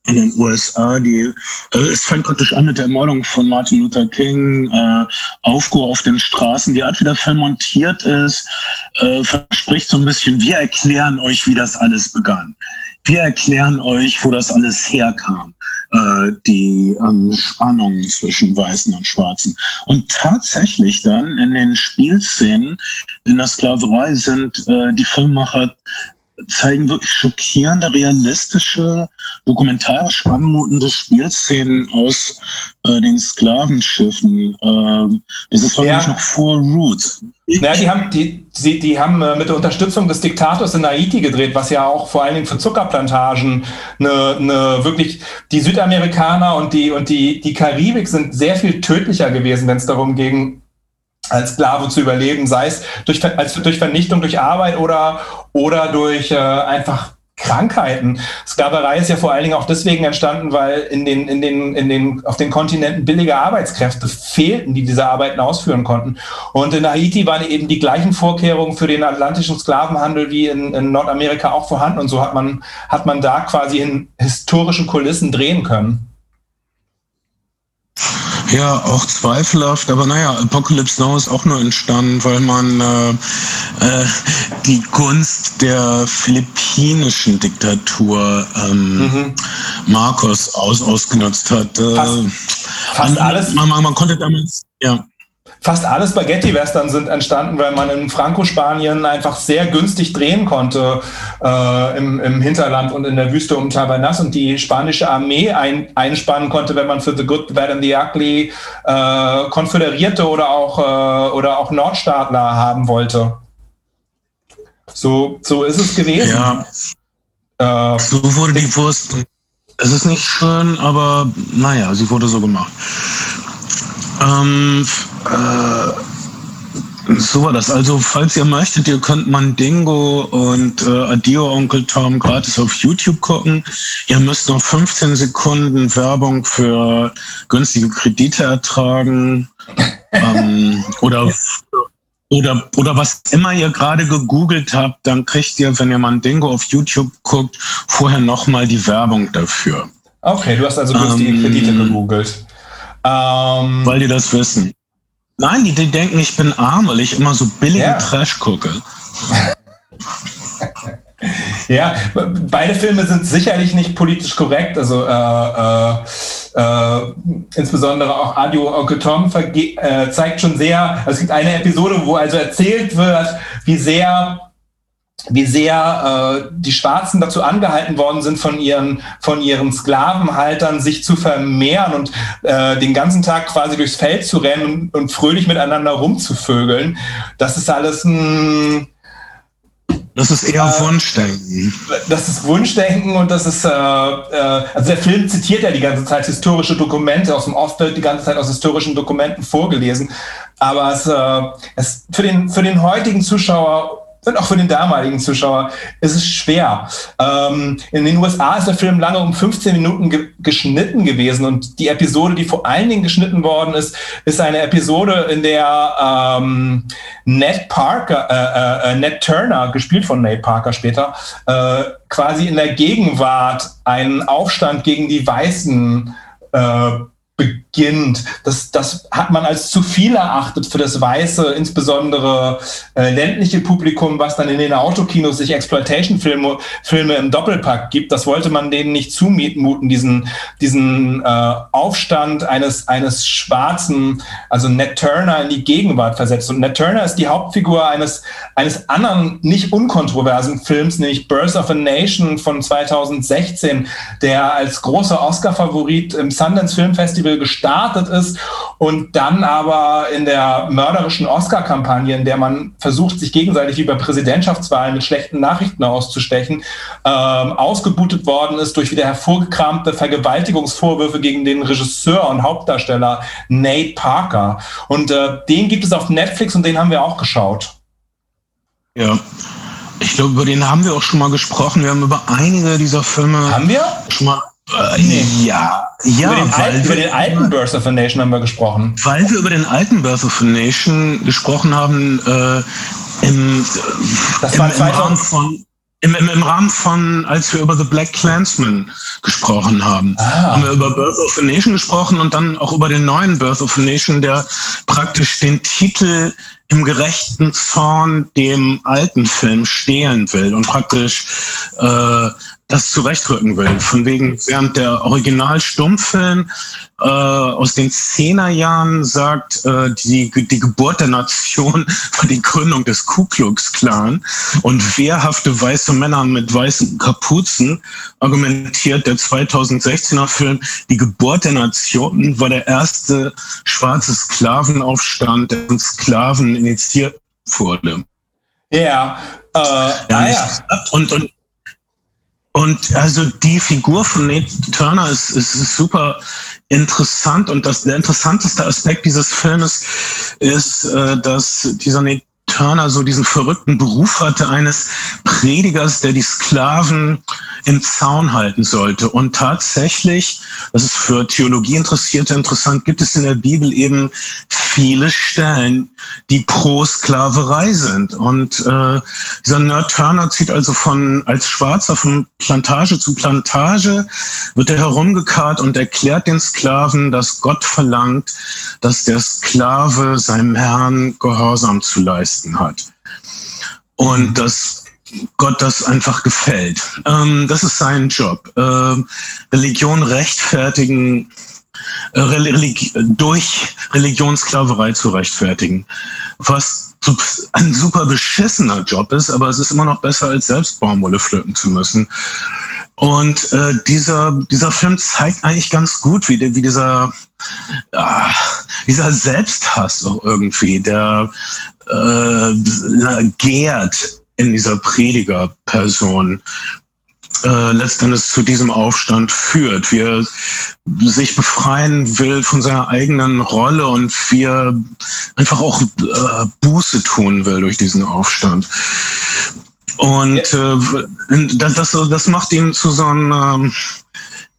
in den USA. Die, äh, es fängt praktisch an mit der Ermordung von Martin Luther King, äh, Aufruhr auf den Straßen. Die Art, wie der Film montiert ist, äh, verspricht so ein bisschen, wir erklären euch, wie das alles begann wir erklären euch, wo das alles herkam, äh, die ähm, Spannung zwischen Weißen und Schwarzen. Und tatsächlich dann in den Spielszenen in der Sklaverei sind äh, die Filmemacher zeigen wirklich schockierende, realistische, dokumentarisch anmutende Spielszenen aus äh, den Sklavenschiffen. Äh, das ist wirklich ja. noch vor Roots. Ja, die haben, die, die, die haben äh, mit der Unterstützung des Diktators in Haiti gedreht, was ja auch vor allen Dingen für Zuckerplantagen eine, eine wirklich, die Südamerikaner und die, und die, die Karibik sind sehr viel tödlicher gewesen, wenn es darum ging, als Sklave zu überleben, sei es durch, als, durch Vernichtung, durch Arbeit oder, oder durch äh, einfach Krankheiten. Sklaverei ist ja vor allen Dingen auch deswegen entstanden, weil in den, in den, in den, auf den Kontinenten billige Arbeitskräfte fehlten, die diese Arbeiten ausführen konnten. Und in Haiti waren eben die gleichen Vorkehrungen für den atlantischen Sklavenhandel wie in, in Nordamerika auch vorhanden. Und so hat man, hat man da quasi in historischen Kulissen drehen können. Ja, auch zweifelhaft, aber naja, Apocalypse Now ist auch nur entstanden, weil man äh, äh, die Gunst der philippinischen Diktatur ähm, mhm. Marcos aus, ausgenutzt hat. Äh, fast, fast alles. Man, man, man konnte damals, ja fast alle Spaghetti-Western sind entstanden, weil man in Franco-Spanien einfach sehr günstig drehen konnte äh, im, im, Hinterland und in der Wüste um Tabernas und die spanische Armee ein, einspannen konnte, wenn man für The Good, The Bad and The Ugly äh, Konföderierte oder auch, äh, oder auch Nordstaatler haben wollte. So, so ist es gewesen. Ja. Äh, so wurde die Wurst. Es ist nicht schön, aber naja, sie wurde so gemacht. Ähm, äh, so war das. Also, falls ihr möchtet, ihr könnt Mandingo und äh, Adio Onkel Tom gratis auf YouTube gucken. Ihr müsst noch 15 Sekunden Werbung für günstige Kredite ertragen. ähm, oder Oder, oder was immer ihr gerade gegoogelt habt, dann kriegt ihr, wenn ihr mal ein Dingo auf YouTube guckt, vorher nochmal die Werbung dafür. Okay, du hast also günstige ähm, Kredite gegoogelt. Ähm, weil die das wissen. Nein, die, die denken, ich bin arm, weil ich immer so billigen yeah. Trash gucke. Ja, beide Filme sind sicherlich nicht politisch korrekt. Also äh, äh, äh, insbesondere auch Adio Onkel Tom äh, zeigt schon sehr, also es gibt eine Episode, wo also erzählt wird, wie sehr wie sehr äh, die Schwarzen dazu angehalten worden sind, von ihren, von ihren Sklavenhaltern sich zu vermehren und äh, den ganzen Tag quasi durchs Feld zu rennen und, und fröhlich miteinander rumzuvögeln. Das ist alles ein das ist eher äh, Wunschdenken. Das ist Wunschdenken und das ist, äh, äh, also der Film zitiert ja die ganze Zeit historische Dokumente aus dem Off wird die ganze Zeit aus historischen Dokumenten vorgelesen. Aber es, äh, es für, den, für den heutigen Zuschauer und auch für den damaligen Zuschauer ist es schwer. Ähm, in den USA ist der Film lange um 15 Minuten ge geschnitten gewesen und die Episode, die vor allen Dingen geschnitten worden ist, ist eine Episode, in der ähm, Ned Parker, äh, äh, äh Ned Turner, gespielt von Nate Parker später, äh, quasi in der Gegenwart einen Aufstand gegen die Weißen äh, beginnt. Das, das hat man als zu viel erachtet für das weiße, insbesondere äh, ländliche Publikum, was dann in den Autokinos sich Exploitation-Filme Filme im Doppelpack gibt. Das wollte man denen nicht zumuten, diesen, diesen äh, Aufstand eines, eines Schwarzen, also Ned Turner in die Gegenwart versetzt. Und Ned Turner ist die Hauptfigur eines, eines anderen, nicht unkontroversen Films, nämlich Birth of a Nation von 2016, der als großer Oscar-Favorit im Sundance Film Festival Festival gestartet ist und dann aber in der mörderischen Oscar-Kampagne, in der man versucht, sich gegenseitig über Präsidentschaftswahlen mit schlechten Nachrichten auszustechen, ähm, ausgebootet worden ist durch wieder hervorgekramte Vergewaltigungsvorwürfe gegen den Regisseur und Hauptdarsteller Nate Parker. Und äh, den gibt es auf Netflix und den haben wir auch geschaut. Ja. Ich glaube, über den haben wir auch schon mal gesprochen. Wir haben über einige dieser Filme. Haben wir? Schon mal nee. Ja, ja. Über den, alten, über den alten Birth of a Nation haben wir gesprochen. Weil wir über den alten Birth of a Nation gesprochen haben, äh, im, das war im, im Rahmen von im, im, im Rahmen von, als wir über The Black Clansman gesprochen haben, ah. haben wir über Birth of a Nation gesprochen und dann auch über den neuen Birth of a Nation, der praktisch den Titel im gerechten Zorn dem alten Film stehlen will und praktisch äh, das zurechtrücken will. Von wegen, während der Original-Stummfilm äh, aus den Zehnerjahren sagt, äh, die, die Geburt der Nation war die Gründung des Ku Klux Klan und wehrhafte weiße Männer mit weißen Kapuzen, argumentiert der 2016er Film, die Geburt der Nation war der erste schwarze Sklavenaufstand, der von Sklaven initiiert wurde. Ja, äh, ja, ja. Und, und und also die Figur von Nate Turner ist, ist, super interessant. Und das, der interessanteste Aspekt dieses Filmes ist, äh, dass dieser Nate Turner so diesen verrückten Beruf hatte eines Predigers, der die Sklaven im Zaun halten sollte. Und tatsächlich, das ist für Theologie Interessierte interessant, gibt es in der Bibel eben viele Stellen, die pro Sklaverei sind. Und äh, dieser Nerd Turner zieht also von als Schwarzer von Plantage zu Plantage, wird er herumgekarrt und erklärt den Sklaven, dass Gott verlangt, dass der Sklave seinem Herrn Gehorsam zu leisten hat. Und mhm. das Gott das einfach gefällt. Ähm, das ist sein Job. Ähm, Religion rechtfertigen, äh, Religi durch Religionssklaverei zu rechtfertigen. Was ein super beschissener Job ist, aber es ist immer noch besser, als selbst Baumwolle pflücken zu müssen. Und äh, dieser, dieser Film zeigt eigentlich ganz gut, wie, wie dieser, äh, dieser Selbsthass auch irgendwie, der äh, gärt in dieser Predigerperson äh, letztendlich zu diesem Aufstand führt, wie er sich befreien will von seiner eigenen Rolle und wie er einfach auch äh, Buße tun will durch diesen Aufstand. Und äh, das, das, das macht ihn zu so einem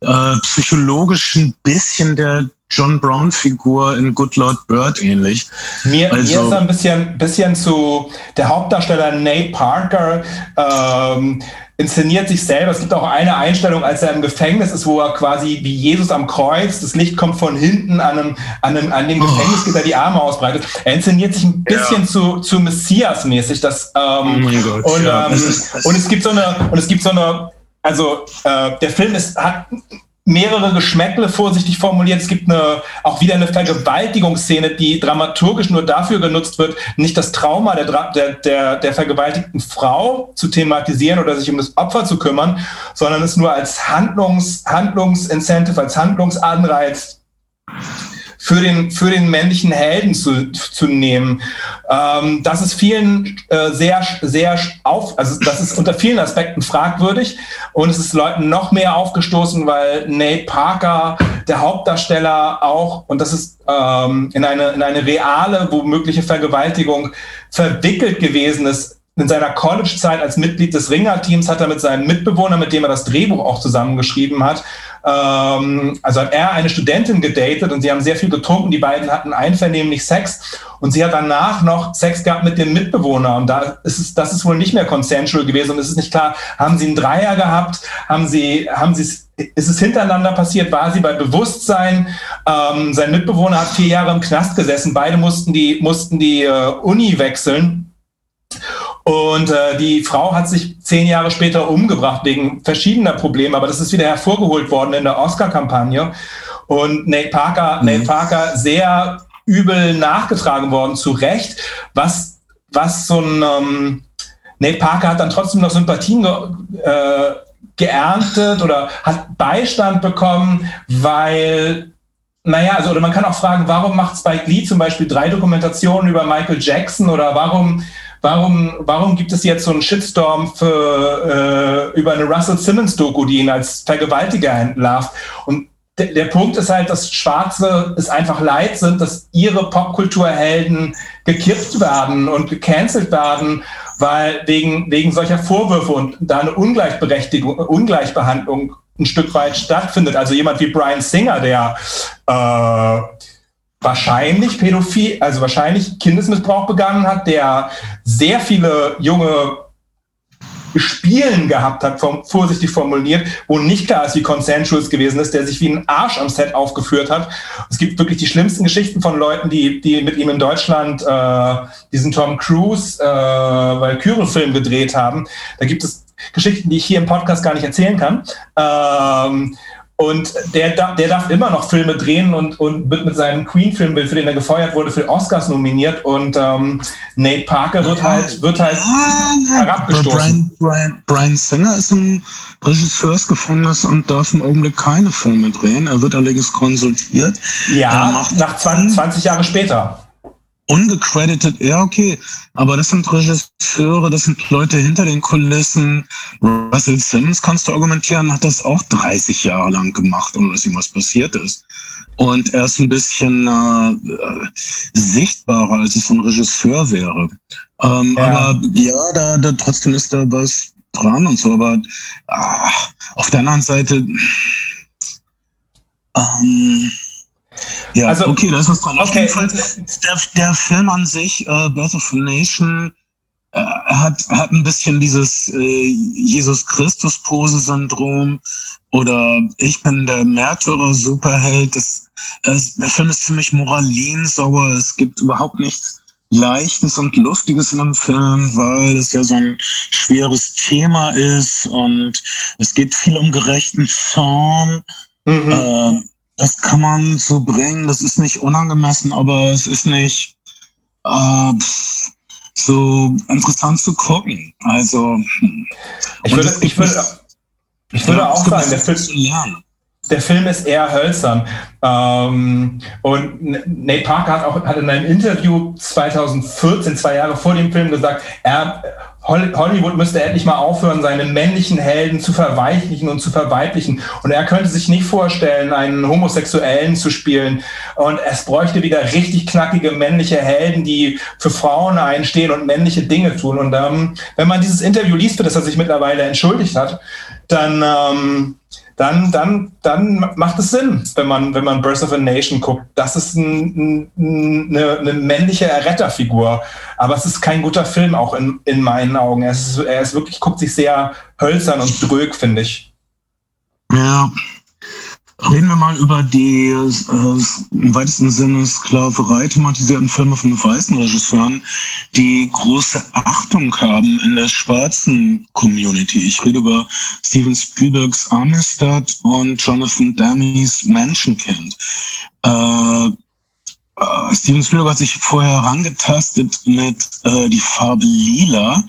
äh, psychologischen bisschen der John Brown-Figur in Good Lord Bird ähnlich. Mir, also, mir ist er ein bisschen, bisschen zu der Hauptdarsteller Nate Parker. Ähm, inszeniert sich selber. Es gibt auch eine Einstellung, als er im Gefängnis ist, wo er quasi wie Jesus am Kreuz, das Licht kommt von hinten an, einem, an, einem, an dem oh. Gefängnis, oh. er die Arme ausbreitet. Er inszeniert sich ein bisschen ja. zu, zu Messias-mäßig. Das, ähm, oh Gott, und, ja. ähm, und es gibt so eine, und es gibt so eine, also äh, der Film ist, hat mehrere Geschmäckle vorsichtig formuliert. Es gibt eine, auch wieder eine Vergewaltigungsszene, die dramaturgisch nur dafür genutzt wird, nicht das Trauma der, der, der, der vergewaltigten Frau zu thematisieren oder sich um das Opfer zu kümmern, sondern es nur als Handlungs, Handlungsincentive, als Handlungsanreiz für den, für den männlichen Helden zu, zu nehmen. Ähm, das ist vielen äh, sehr, sehr auf, also das ist unter vielen Aspekten fragwürdig und es ist Leuten noch mehr aufgestoßen, weil Nate Parker, der Hauptdarsteller, auch, und das ist ähm, in, eine, in eine reale, womögliche Vergewaltigung verwickelt gewesen ist, in seiner College-Zeit als Mitglied des Ringer-Teams hat er mit seinem Mitbewohner, mit dem er das Drehbuch auch zusammengeschrieben hat, ähm, also hat er eine Studentin gedatet und sie haben sehr viel getrunken. Die beiden hatten einvernehmlich Sex und sie hat danach noch Sex gehabt mit dem Mitbewohner und da ist es, das ist wohl nicht mehr consensual gewesen und es ist nicht klar, haben sie einen Dreier gehabt, haben sie, haben sie ist es hintereinander passiert? War sie bei Bewusstsein? Ähm, sein Mitbewohner hat vier Jahre im Knast gesessen. Beide mussten die, mussten die äh, Uni wechseln. Und äh, die Frau hat sich zehn Jahre später umgebracht wegen verschiedener Probleme, aber das ist wieder hervorgeholt worden in der Oscar-Kampagne. Und Nate Parker, mhm. Nate Parker sehr übel nachgetragen worden, zu Recht, was, was so ein ähm, Nate Parker hat dann trotzdem noch Sympathien ge, äh, geerntet oder hat Beistand bekommen, weil naja, also oder man kann auch fragen, warum macht Spike Lee zum Beispiel drei Dokumentationen über Michael Jackson oder warum Warum, warum gibt es jetzt so einen Shitstorm für, äh, über eine Russell Simmons Doku, die ihn als Vergewaltiger entlarvt? Und der Punkt ist halt, dass Schwarze es einfach leid sind, dass ihre Popkulturhelden gekippt werden und gecancelt werden, weil wegen, wegen solcher Vorwürfe und da eine Ungleichberechtigung, Ungleichbehandlung ein Stück weit stattfindet. Also jemand wie Brian Singer, der äh, wahrscheinlich Pädophil, also wahrscheinlich Kindesmissbrauch begangen hat, der sehr viele junge Spielen gehabt hat, vom, vorsichtig formuliert, wo nicht klar ist, wie consensuous gewesen ist, der sich wie ein Arsch am Set aufgeführt hat. Es gibt wirklich die schlimmsten Geschichten von Leuten, die, die mit ihm in Deutschland äh, diesen Tom Cruise äh, Valkyrie-Film gedreht haben. Da gibt es Geschichten, die ich hier im Podcast gar nicht erzählen kann. Ähm, und der, der darf immer noch Filme drehen und, und wird mit seinem Queen-Film, für den er gefeuert wurde, für Oscars nominiert. Und ähm, Nate Parker wird halt, wird halt ja, herabgestoßen. Brian, Brian, Brian Singer ist im Regisseursgefängnis und darf im Augenblick keine Filme drehen. Er wird allerdings konsultiert. Ja, nach 20, 20 Jahre später ungecredited, ja, okay. Aber das sind Regisseure, das sind Leute hinter den Kulissen. Russell Simmons, kannst du argumentieren, hat das auch 30 Jahre lang gemacht, ohne dass ihm was passiert ist. Und er ist ein bisschen äh, sichtbarer, als es ein Regisseur wäre. Ähm, ja. Aber ja, da, da trotzdem ist da was dran und so. Aber ach, auf der anderen Seite, ähm, ja, also, okay, das ist dran. Okay. Der, der Film an sich, äh, Birth of a Nation, äh, hat, hat ein bisschen dieses äh, Jesus Christus-Pose-Syndrom oder ich bin der Märtyrer-Superheld. Das, äh, der Film ist ziemlich moralinsauer. Es gibt überhaupt nichts Leichtes und Lustiges in dem Film, weil es ja so ein schweres Thema ist und es geht viel um gerechten Zorn. Mhm. Äh, das kann man so bringen. Das ist nicht unangemessen, aber es ist nicht äh, so interessant zu gucken. Also hm. ich würde, ich würde, ich würde auch sagen, der Film, der Film ist eher hölzern. Ähm, und Nate Parker hat auch hat in einem Interview 2014, zwei Jahre vor dem Film, gesagt, er Hollywood müsste endlich mal aufhören, seine männlichen Helden zu verweichlichen und zu verweiblichen. Und er könnte sich nicht vorstellen, einen Homosexuellen zu spielen. Und es bräuchte wieder richtig knackige männliche Helden, die für Frauen einstehen und männliche Dinge tun. Und ähm, wenn man dieses Interview liest, für das er sich mittlerweile entschuldigt hat, dann, ähm, dann, dann, dann macht es Sinn, wenn man, wenn man Birth of a Nation guckt. Das ist ein, ein, eine, eine, männliche Erretterfigur. Aber es ist kein guter Film, auch in, in meinen Augen. Er ist, er ist wirklich, guckt sich sehr hölzern und drög, finde ich. Ja, Reden wir mal über die äh, im weitesten Sinne Sklaverei thematisierten Filme von weißen Regisseuren, die große Achtung haben in der schwarzen Community. Ich rede über Steven Spielbergs Amistad und Jonathan Demme's Menschenkind. Äh, äh, Steven Spielberg hat sich vorher herangetastet mit äh, die Farbe Lila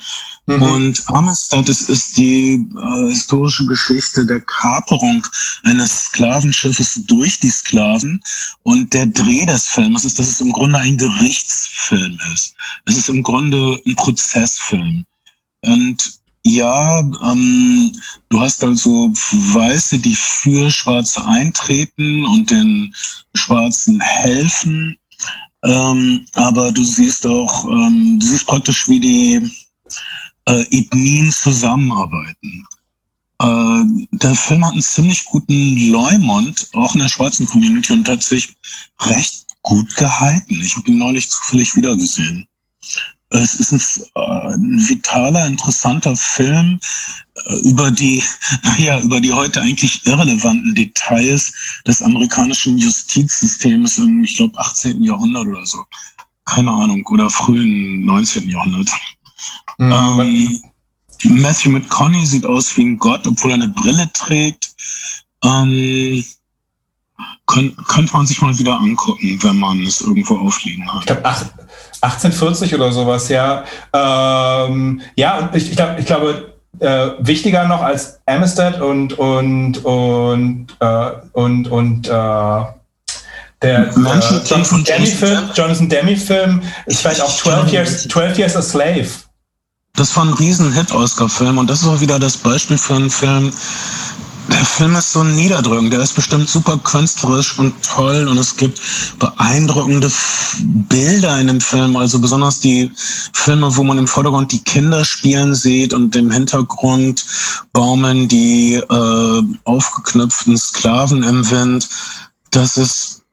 Mhm. Und Amistad ist, ist die äh, historische Geschichte der Kaperung eines Sklavenschiffes durch die Sklaven. Und der Dreh des Films ist, dass es im Grunde ein Gerichtsfilm ist. Es ist im Grunde ein Prozessfilm. Und ja, ähm, du hast also Weiße, die für Schwarze eintreten und den Schwarzen helfen. Ähm, aber du siehst auch, ähm, du siehst praktisch, wie die äh, Ethnien zusammenarbeiten. Äh, der Film hat einen ziemlich guten Leumund, auch in der schwarzen Community, und hat sich recht gut gehalten. Ich habe ihn neulich zufällig wiedergesehen. Es ist ein, äh, ein vitaler, interessanter Film äh, über die, naja, über die heute eigentlich irrelevanten Details des amerikanischen Justizsystems im, ich glaube, 18. Jahrhundert oder so. Keine Ahnung, oder frühen 19. Jahrhundert. Mhm. Ähm, Matthew McConaughey sieht aus wie ein Gott, obwohl er eine Brille trägt. Ähm, Kön könnte man sich mal wieder angucken, wenn man es irgendwo aufliegen hat. Ich glaube, 1840 oder sowas, ja. Ähm, ja, ich, ich, glaub, ich glaube, äh, wichtiger noch als Amistad und und und äh, und und äh, der Menschen äh, Jonathan Demi-Film, Jonathan Demi-Film ist vielleicht auch 12 Years, 12 Years a Slave. Das war ein Riesen-Hit-Oscar-Film und das ist auch wieder das Beispiel für einen Film. Der Film ist so niederdrückend, der ist bestimmt super künstlerisch und toll und es gibt beeindruckende Bilder in dem Film, also besonders die Filme, wo man im Vordergrund die Kinder spielen sieht und im Hintergrund baumeln die äh, aufgeknüpften Sklaven im Wind. Das ist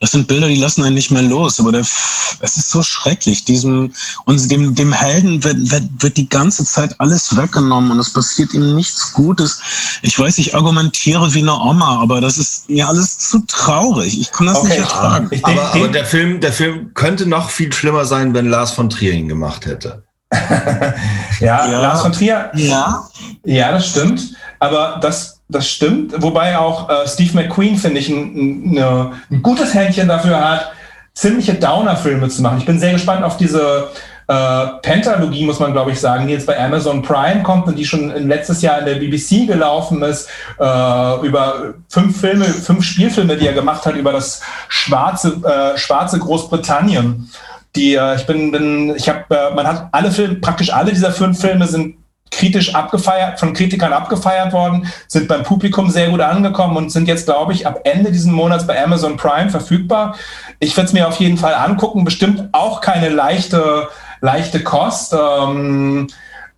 das sind Bilder, die lassen einen nicht mehr los. Aber der, es ist so schrecklich. Diesem, und dem, dem Helden wird, wird, wird die ganze Zeit alles weggenommen und es passiert ihm nichts Gutes. Ich weiß, ich argumentiere wie eine Oma, aber das ist mir alles zu traurig. Ich kann das okay. nicht ertragen. Aber, aber der Film, der Film könnte noch viel schlimmer sein, wenn Lars von Trier ihn gemacht hätte. ja, ja, Lars von Trier. Ja. Ja, das stimmt. Aber das das stimmt. Wobei auch äh, Steve McQueen, finde ich, ein, ein, ein, gutes Händchen dafür hat, ziemliche Downer-Filme zu machen. Ich bin sehr gespannt auf diese äh, Pentalogie, muss man glaube ich sagen, die jetzt bei Amazon Prime kommt und die schon letztes Jahr in der BBC gelaufen ist, äh, über fünf Filme, fünf Spielfilme, die er gemacht hat über das schwarze, äh, schwarze Großbritannien. Die, äh, ich bin, bin ich habe, äh, man hat alle Filme, praktisch alle dieser fünf Filme sind kritisch abgefeiert, von Kritikern abgefeiert worden, sind beim Publikum sehr gut angekommen und sind jetzt, glaube ich, ab Ende diesen Monats bei Amazon Prime verfügbar. Ich werde es mir auf jeden Fall angucken. Bestimmt auch keine leichte, leichte Kost. Ähm,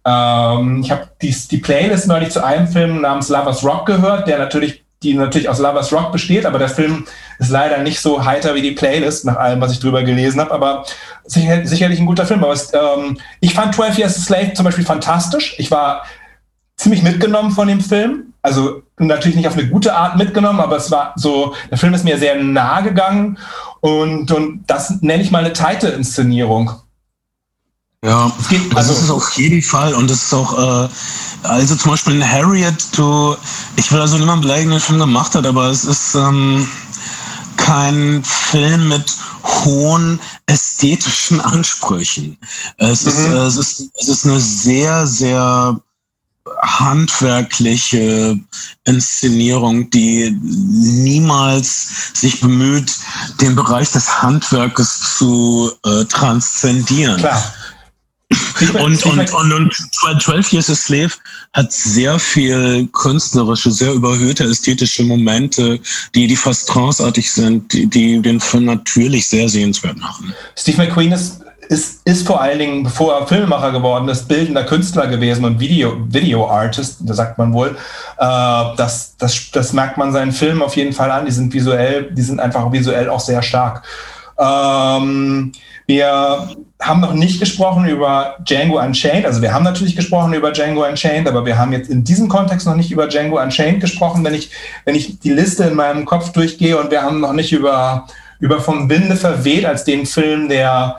ähm, ich habe die, die Playlist neulich zu einem Film namens Lovers Rock gehört, der natürlich die natürlich aus Lovers Rock besteht, aber der Film ist leider nicht so heiter wie die Playlist, nach allem, was ich drüber gelesen habe, aber sicher, sicherlich ein guter Film. Aber es, ähm, ich fand 12 Years a Slave zum Beispiel fantastisch. Ich war ziemlich mitgenommen von dem Film. Also natürlich nicht auf eine gute Art mitgenommen, aber es war so, der Film ist mir sehr nahe gegangen und, und das nenne ich mal eine teite Inszenierung. Ja, also das ist auf jeden Fall und das ist auch, äh, also zum Beispiel in Harriet, du, ich will also niemand beleidigen, der schon gemacht hat, aber es ist ähm, kein Film mit hohen ästhetischen Ansprüchen. Es, mhm. ist, es, ist, es ist eine sehr, sehr handwerkliche Inszenierung, die niemals sich bemüht, den Bereich des Handwerkes zu äh, transzendieren. Klar. Und, und, und, und 12 Years a Slave hat sehr viel künstlerische, sehr überhöhte ästhetische Momente, die, die fast tranceartig sind, die, die den Film natürlich sehr sehenswert machen. Steve McQueen ist ist, ist vor allen Dingen, bevor er Filmemacher geworden ist, bildender Künstler gewesen und Video, Video Artist, da sagt man wohl. Äh, das, das, das merkt man seinen Filmen auf jeden Fall an. Die sind visuell, die sind einfach visuell auch sehr stark. Ähm, wir haben noch nicht gesprochen über Django Unchained. Also wir haben natürlich gesprochen über Django Unchained, aber wir haben jetzt in diesem Kontext noch nicht über Django Unchained gesprochen, wenn ich, wenn ich die Liste in meinem Kopf durchgehe und wir haben noch nicht über, über Vom Winde verweht als den Film, der,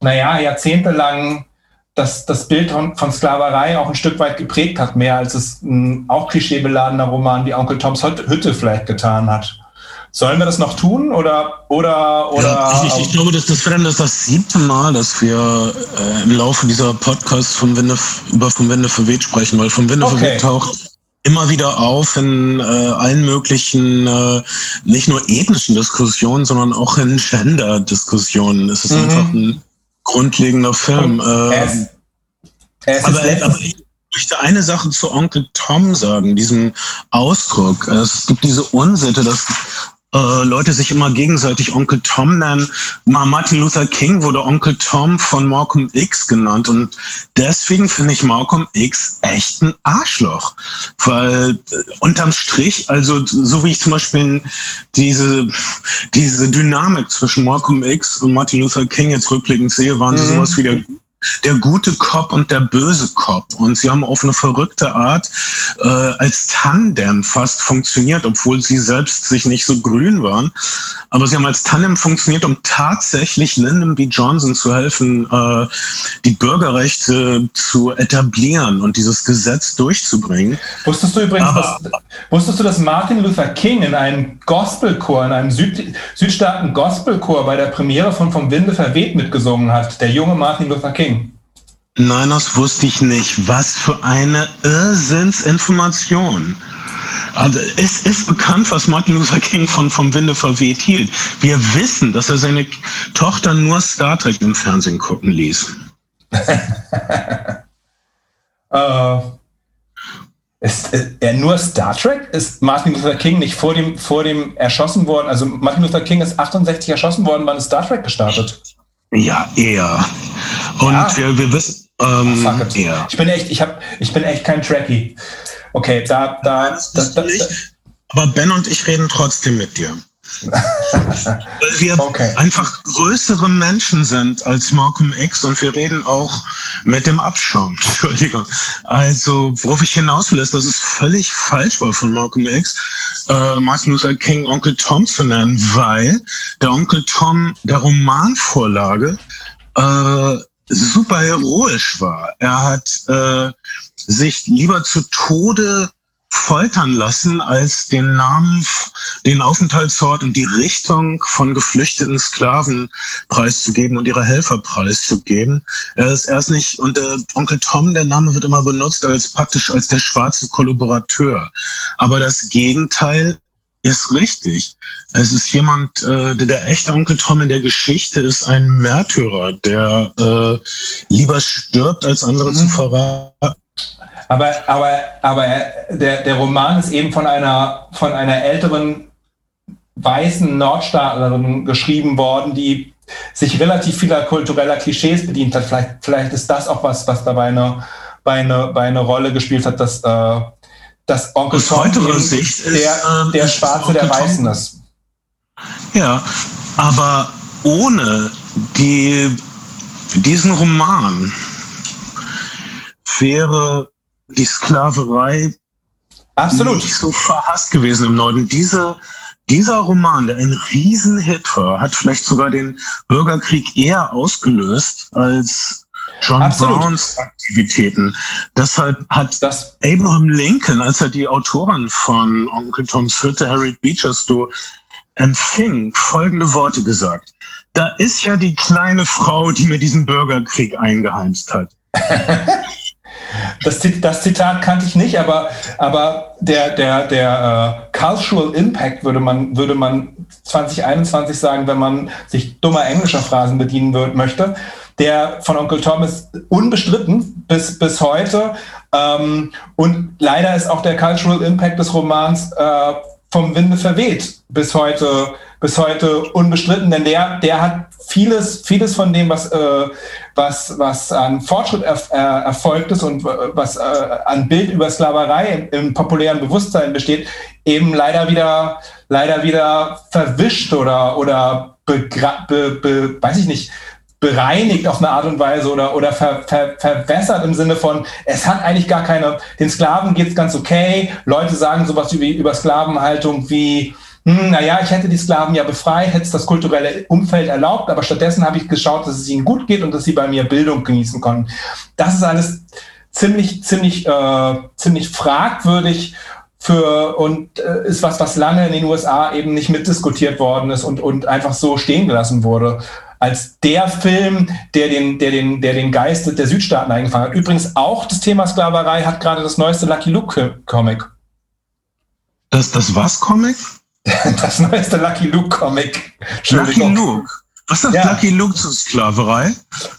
naja, jahrzehntelang das, das Bild von, von, Sklaverei auch ein Stück weit geprägt hat, mehr als es ein auch klischeebeladener Roman wie Onkel Toms Hütte vielleicht getan hat. Sollen wir das noch tun oder oder oder? Ja, ich, ich, glaube, das wäre das, das siebte Mal, dass wir äh, im Laufe dieser Podcasts vom Winde über vom Winde verweht sprechen, weil vom Winde okay. verweht taucht immer wieder auf in äh, allen möglichen, äh, nicht nur ethnischen Diskussionen, sondern auch in Gender-Diskussionen. Es ist mhm. einfach ein grundlegender Film. Äh, es, es aber, aber ich möchte eine Sache zu Onkel Tom sagen, diesem Ausdruck. Es gibt diese Unsitte, dass äh, Leute sich immer gegenseitig Onkel Tom nennen. Martin Luther King wurde Onkel Tom von Malcolm X genannt und deswegen finde ich Malcolm X echt ein Arschloch. Weil äh, unterm Strich, also so wie ich zum Beispiel diese, diese Dynamik zwischen Malcolm X und Martin Luther King jetzt rückblickend sehe, waren sie mhm. sowas wie der der gute Cop und der böse Cop. Und sie haben auf eine verrückte Art äh, als Tandem fast funktioniert, obwohl sie selbst sich nicht so grün waren. Aber sie haben als Tandem funktioniert, um tatsächlich Lyndon B. Johnson zu helfen, äh, die Bürgerrechte zu etablieren und dieses Gesetz durchzubringen. Wusstest du übrigens, Aber, dass, wusstest du, dass Martin Luther King in einem Gospelchor, in einem Süd, Südstaaten Gospelchor bei der Premiere von Vom Winde verweht mitgesungen hat? Der junge Martin Luther King. Nein, das wusste ich nicht. Was für eine Irrsinnsinformation. Also es ist bekannt, was Martin Luther King von vom Winde verweht hielt. Wir wissen, dass er seine Tochter nur Star Trek im Fernsehen gucken ließ. uh, ist äh, er nur Star Trek? Ist Martin Luther King nicht vor dem, vor dem erschossen worden? Also Martin Luther King ist 68 erschossen worden, wann ist Star Trek gestartet? Ja, eher. Und ja. wir, wir wissen, ähm, oh, eher. Ich bin echt, ich hab, ich bin echt kein Trekkie. Okay, da, da, das, das, das, aber Ben und ich reden trotzdem mit dir. Weil wir okay. einfach größere Menschen sind als Malcolm X und wir reden auch mit dem Abschaum. Entschuldigung. Also, worauf ich hinaus will, ist, dass es völlig falsch war von Malcolm X, äh, Martin Luther King Onkel Tom zu nennen, weil der Onkel Tom der Romanvorlage äh, super heroisch war. Er hat äh, sich lieber zu Tode foltern lassen, als den Namen, den Aufenthaltsort und die Richtung von geflüchteten Sklaven preiszugeben und ihre Helfer preiszugeben. Er ist erst nicht, und der Onkel Tom, der Name wird immer benutzt als praktisch als der schwarze Kollaborateur. Aber das Gegenteil ist richtig. Es ist jemand, äh, der, der echte Onkel Tom in der Geschichte ist ein Märtyrer, der äh, lieber stirbt, als andere mhm. zu verraten aber, aber, aber der, der Roman ist eben von einer, von einer älteren weißen Nordstaatlerin geschrieben worden, die sich relativ vieler kultureller Klischees bedient hat. Vielleicht, vielleicht ist das auch was, was dabei eine, bei eine, bei eine Rolle gespielt hat, dass, äh, dass Onkel Tom Sicht der, ist, äh, der Schwarze der Weißen ist. Ja, aber ohne die, diesen Roman wäre die Sklaverei Absolut. nicht so verhasst gewesen im Norden. Diese, dieser Roman, der ein Riesenhit war, hat vielleicht sogar den Bürgerkrieg eher ausgelöst als John Absolut. Browns Aktivitäten. Deshalb hat das Abraham Lincoln, als er die Autorin von Onkel Tom's Hütte, Harriet Beecher Stowe, empfing, folgende Worte gesagt. Da ist ja die kleine Frau, die mir diesen Bürgerkrieg eingeheimst hat. Das, das, Zitat kannte ich nicht, aber, aber der, der, der uh, Cultural Impact würde man, würde man 2021 sagen, wenn man sich dummer englischer Phrasen bedienen wird, möchte. Der von Onkel Tom ist unbestritten bis, bis heute. Ähm, und leider ist auch der Cultural Impact des Romans äh, vom Winde verweht bis heute bis heute unbestritten, denn der, der hat vieles, vieles von dem, was, äh, was, was an Fortschritt erf äh, erfolgt ist und was äh, an Bild über Sklaverei im, im populären Bewusstsein besteht, eben leider wieder, leider wieder verwischt oder, oder be, be, weiß ich nicht, bereinigt auf eine Art und Weise oder, oder ver, ver, verwässert im Sinne von, es hat eigentlich gar keine, den Sklaven geht's ganz okay, Leute sagen sowas über, über Sklavenhaltung wie, hm, naja, ich hätte die Sklaven ja befreit, hätte es das kulturelle Umfeld erlaubt, aber stattdessen habe ich geschaut, dass es ihnen gut geht und dass sie bei mir Bildung genießen konnten. Das ist alles ziemlich, ziemlich, äh, ziemlich fragwürdig für und äh, ist was, was lange in den USA eben nicht mitdiskutiert worden ist und, und einfach so stehen gelassen wurde als der Film, der den, der den, der den Geist der Südstaaten eingefangen hat. Übrigens auch das Thema Sklaverei hat gerade das neueste Lucky Luke Comic. Das, das was Comic? das neueste Lucky Luke Comic. Lucky Luke. Was sagt ja. Lucky Luke zur Sklaverei?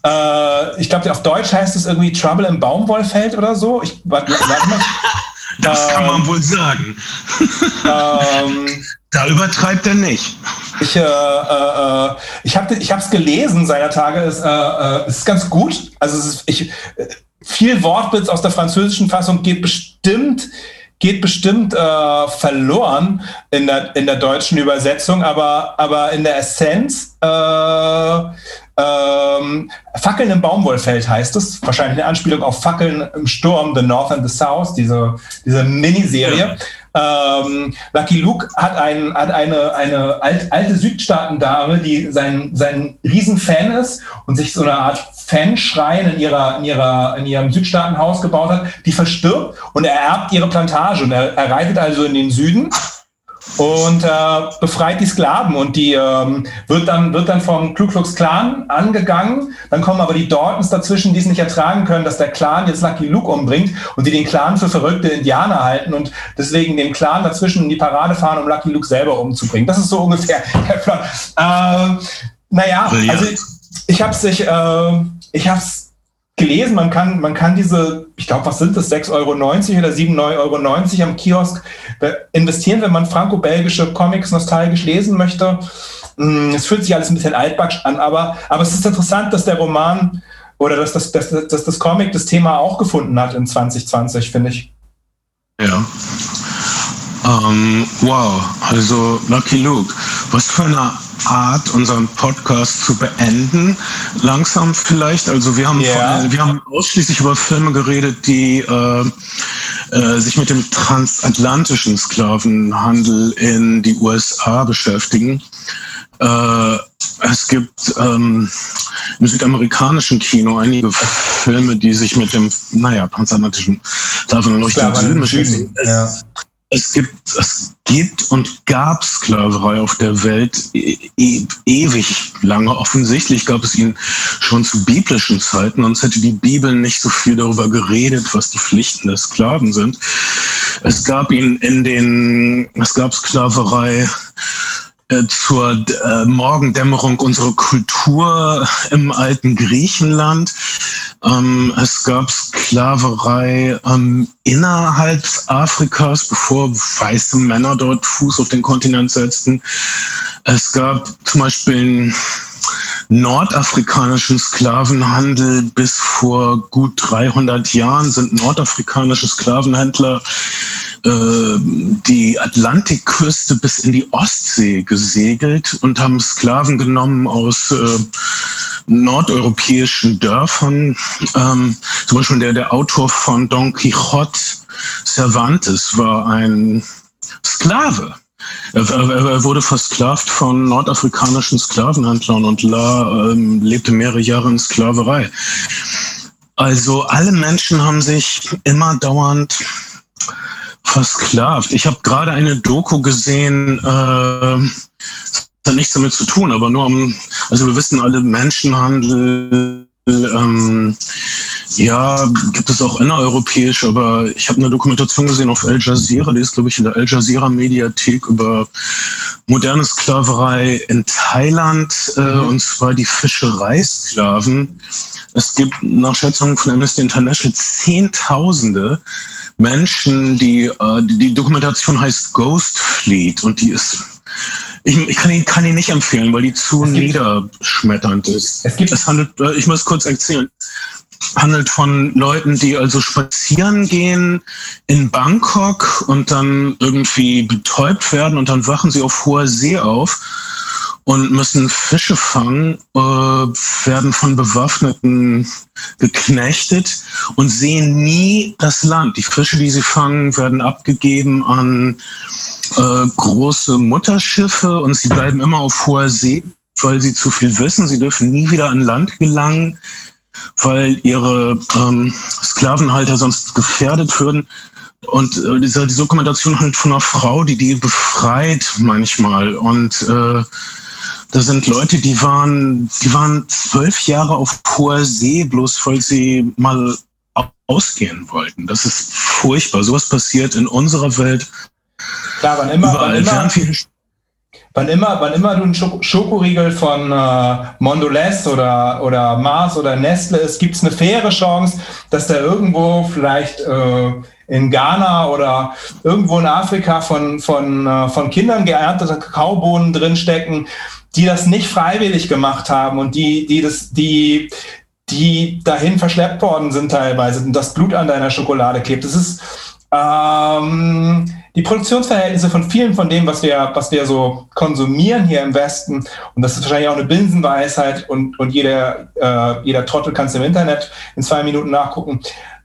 Äh, ich glaube, auf Deutsch heißt es irgendwie Trouble im Baumwollfeld oder so. Ich, warte, warte mal. Das ähm, kann man wohl sagen. Ähm, da übertreibt er nicht. Ich, äh, äh, ich habe es gelesen seiner Tage. Es äh, äh, ist ganz gut. Also es ist, ich, viel Wortwitz aus der französischen Fassung geht bestimmt geht bestimmt äh, verloren in der, in der deutschen Übersetzung, aber, aber in der Essenz äh, ähm, Fackeln im Baumwollfeld heißt es, wahrscheinlich eine Anspielung auf Fackeln im Sturm, The North and the South, diese, diese Miniserie. Ja. Ähm, Lucky Luke hat, ein, hat eine, eine alt, alte Südstaatendame, die sein, sein Riesenfan ist und sich so eine Art Fanschrein in, ihrer, in, ihrer, in ihrem Südstaatenhaus gebaut hat, die verstirbt und er erbt ihre Plantage und er, er reitet also in den Süden und äh, befreit die Sklaven und die ähm, wird dann wird dann vom Ku Klux Klan angegangen. Dann kommen aber die Dortons dazwischen, die es nicht ertragen können, dass der Clan jetzt Lucky Luke umbringt und die den Clan für verrückte Indianer halten und deswegen den Clan dazwischen in die Parade fahren, um Lucky Luke selber umzubringen. Das ist so ungefähr der Plan. Äh, naja, also ich, ich habe es ich, äh, ich hab's gelesen, man kann, man kann diese, ich glaube, was sind das, 6,90 Euro oder 7,90 Euro am Kiosk investieren, wenn man franco-belgische Comics nostalgisch lesen möchte. Mm, es fühlt sich alles ein bisschen altbacksch an, aber, aber es ist interessant, dass der Roman oder dass das, dass, dass das Comic das Thema auch gefunden hat in 2020, finde ich. Ja. Ähm, wow, also Lucky Luke, was für eine Art, unseren Podcast zu beenden. Langsam vielleicht. Also wir haben, yeah. von, wir haben ausschließlich über Filme geredet, die äh, äh, sich mit dem transatlantischen Sklavenhandel in die USA beschäftigen. Äh, es gibt ähm, im südamerikanischen Kino einige Filme, die sich mit dem, naja, transatlantischen Sklavenhandel beschäftigen. Ja es gibt, es gibt und gab Sklaverei auf der Welt e e ewig lange. Offensichtlich gab es ihn schon zu biblischen Zeiten, sonst hätte die Bibel nicht so viel darüber geredet, was die Pflichten der Sklaven sind. Es gab ihn in den, es gab Sklaverei zur äh, Morgendämmerung unserer Kultur im alten Griechenland. Ähm, es gab Sklaverei ähm, innerhalb Afrikas, bevor weiße Männer dort Fuß auf den Kontinent setzten. Es gab zum Beispiel einen nordafrikanischen Sklavenhandel. Bis vor gut 300 Jahren sind nordafrikanische Sklavenhändler äh, die Atlantikküste bis in die Ostsee gesegelt und haben Sklaven genommen aus äh, nordeuropäischen Dörfern. Ähm, zum Beispiel der, der Autor von Don Quixote, Cervantes, war ein Sklave. Er, wurde versklavt von nordafrikanischen Sklavenhändlern und La, ähm, lebte mehrere Jahre in Sklaverei. Also alle Menschen haben sich immer dauernd versklavt. Ich habe gerade eine Doku gesehen, äh, hat nichts damit zu tun, aber nur um, also wir wissen alle, Menschenhandel, ähm, ja, gibt es auch innereuropäisch, aber ich habe eine Dokumentation gesehen auf Al Jazeera, die ist, glaube ich, in der Al Jazeera Mediathek über moderne Sklaverei in Thailand, äh, mhm. und zwar die Fischereisklaven. Es gibt nach Schätzungen von Amnesty International Zehntausende Menschen, die, äh, die Dokumentation heißt Ghost Fleet und die ist Ich, ich kann, ihn, kann ihn nicht empfehlen, weil die zu niederschmetternd ist. Es gibt es handelt, äh, ich muss kurz erzählen, handelt von Leuten, die also spazieren gehen in Bangkok und dann irgendwie betäubt werden und dann wachen sie auf hoher See auf und müssen Fische fangen, äh, werden von Bewaffneten geknechtet und sehen nie das Land. Die Fische, die sie fangen, werden abgegeben an äh, große Mutterschiffe und sie bleiben immer auf hoher See, weil sie zu viel wissen. Sie dürfen nie wieder an Land gelangen, weil ihre ähm, Sklavenhalter sonst gefährdet würden. Und äh, diese, die Dokumentation halt von einer Frau, die die befreit manchmal und äh, da sind Leute, die waren, die waren zwölf Jahre auf hoher See, bloß weil sie mal ausgehen wollten. Das ist furchtbar. Sowas passiert in unserer Welt. Klar, wann immer, wann immer, wann immer, wann immer du einen Schokoriegel von äh, Mondelez oder, oder Mars oder Nestle ist, gibt es eine faire Chance, dass da irgendwo vielleicht äh, in Ghana oder irgendwo in Afrika von, von, äh, von Kindern geerntete Kakaobohnen drinstecken, die das nicht freiwillig gemacht haben und die, die das, die, die dahin verschleppt worden sind teilweise und das Blut an deiner Schokolade klebt. Das ist ähm, die Produktionsverhältnisse von vielen von dem, was wir, was wir so konsumieren hier im Westen, und das ist wahrscheinlich auch eine Binsenweisheit und, und jeder, äh, jeder Trottel kann es im Internet in zwei Minuten nachgucken,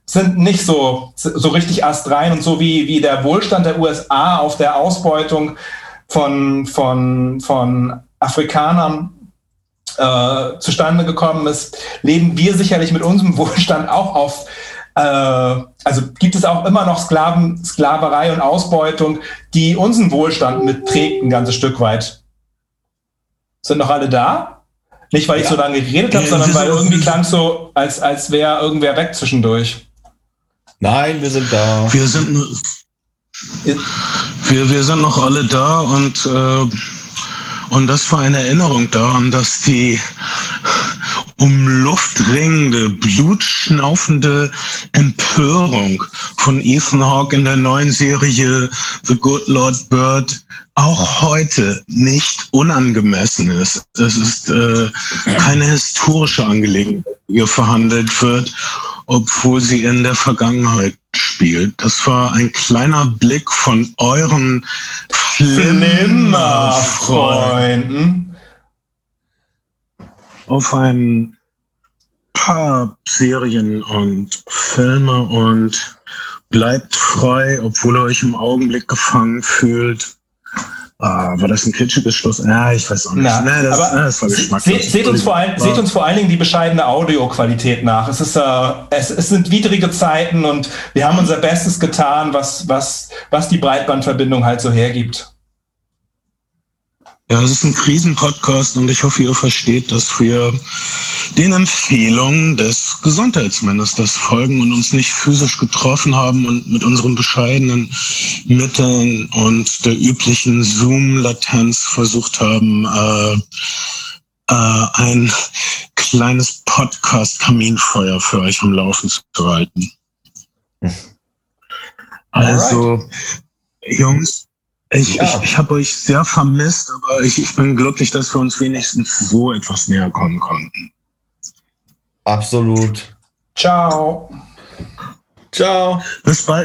sind nicht so, so richtig astrein und so wie, wie der Wohlstand der USA auf der Ausbeutung von, von, von Afrikanern äh, zustande gekommen ist, leben wir sicherlich mit unserem Wohlstand auch auf, äh, also gibt es auch immer noch Sklaven, Sklaverei und Ausbeutung, die unseren Wohlstand mitprägt, ein ganzes Stück weit. Sind noch alle da? Nicht, weil ich ja. so lange geredet habe, sondern weil irgendwie klang es so, als, als wäre irgendwer weg zwischendurch. Nein, wir sind da. Wir sind, wir, wir sind noch alle da und äh, und das war eine Erinnerung daran, dass die um Luft ringende, blutschnaufende Empörung von Ethan Hawke in der neuen Serie The Good Lord Bird auch heute nicht unangemessen ist. Es ist äh, keine historische Angelegenheit, die hier verhandelt wird, obwohl sie in der Vergangenheit spielt. Das war ein kleiner Blick von euren Flimmerfreunden auf ein paar Serien und Filme und bleibt frei, obwohl ihr euch im Augenblick gefangen fühlt. Ah, war das ein kitschiges Schluss? Ja, ich weiß auch nicht. Na, nee, das, aber das war Geschmacklos. Seht, uns vor ein, seht uns vor allen Dingen die bescheidene Audioqualität nach. Es, ist, äh, es, es sind widrige Zeiten und wir haben unser Bestes getan, was, was, was die Breitbandverbindung halt so hergibt. Ja, es ist ein Krisenpodcast und ich hoffe, ihr versteht, dass wir den Empfehlungen des Gesundheitsministers folgen und uns nicht physisch getroffen haben und mit unseren bescheidenen Mitteln und der üblichen Zoom-Latenz versucht haben, äh, äh, ein kleines Podcast-Kaminfeuer für euch am Laufen zu halten. Also, Jungs, ich, ja. ich, ich habe euch sehr vermisst, aber ich, ich bin glücklich, dass wir uns wenigstens so etwas näher kommen konnten. Absolut. Ciao. Ciao. Bis bald.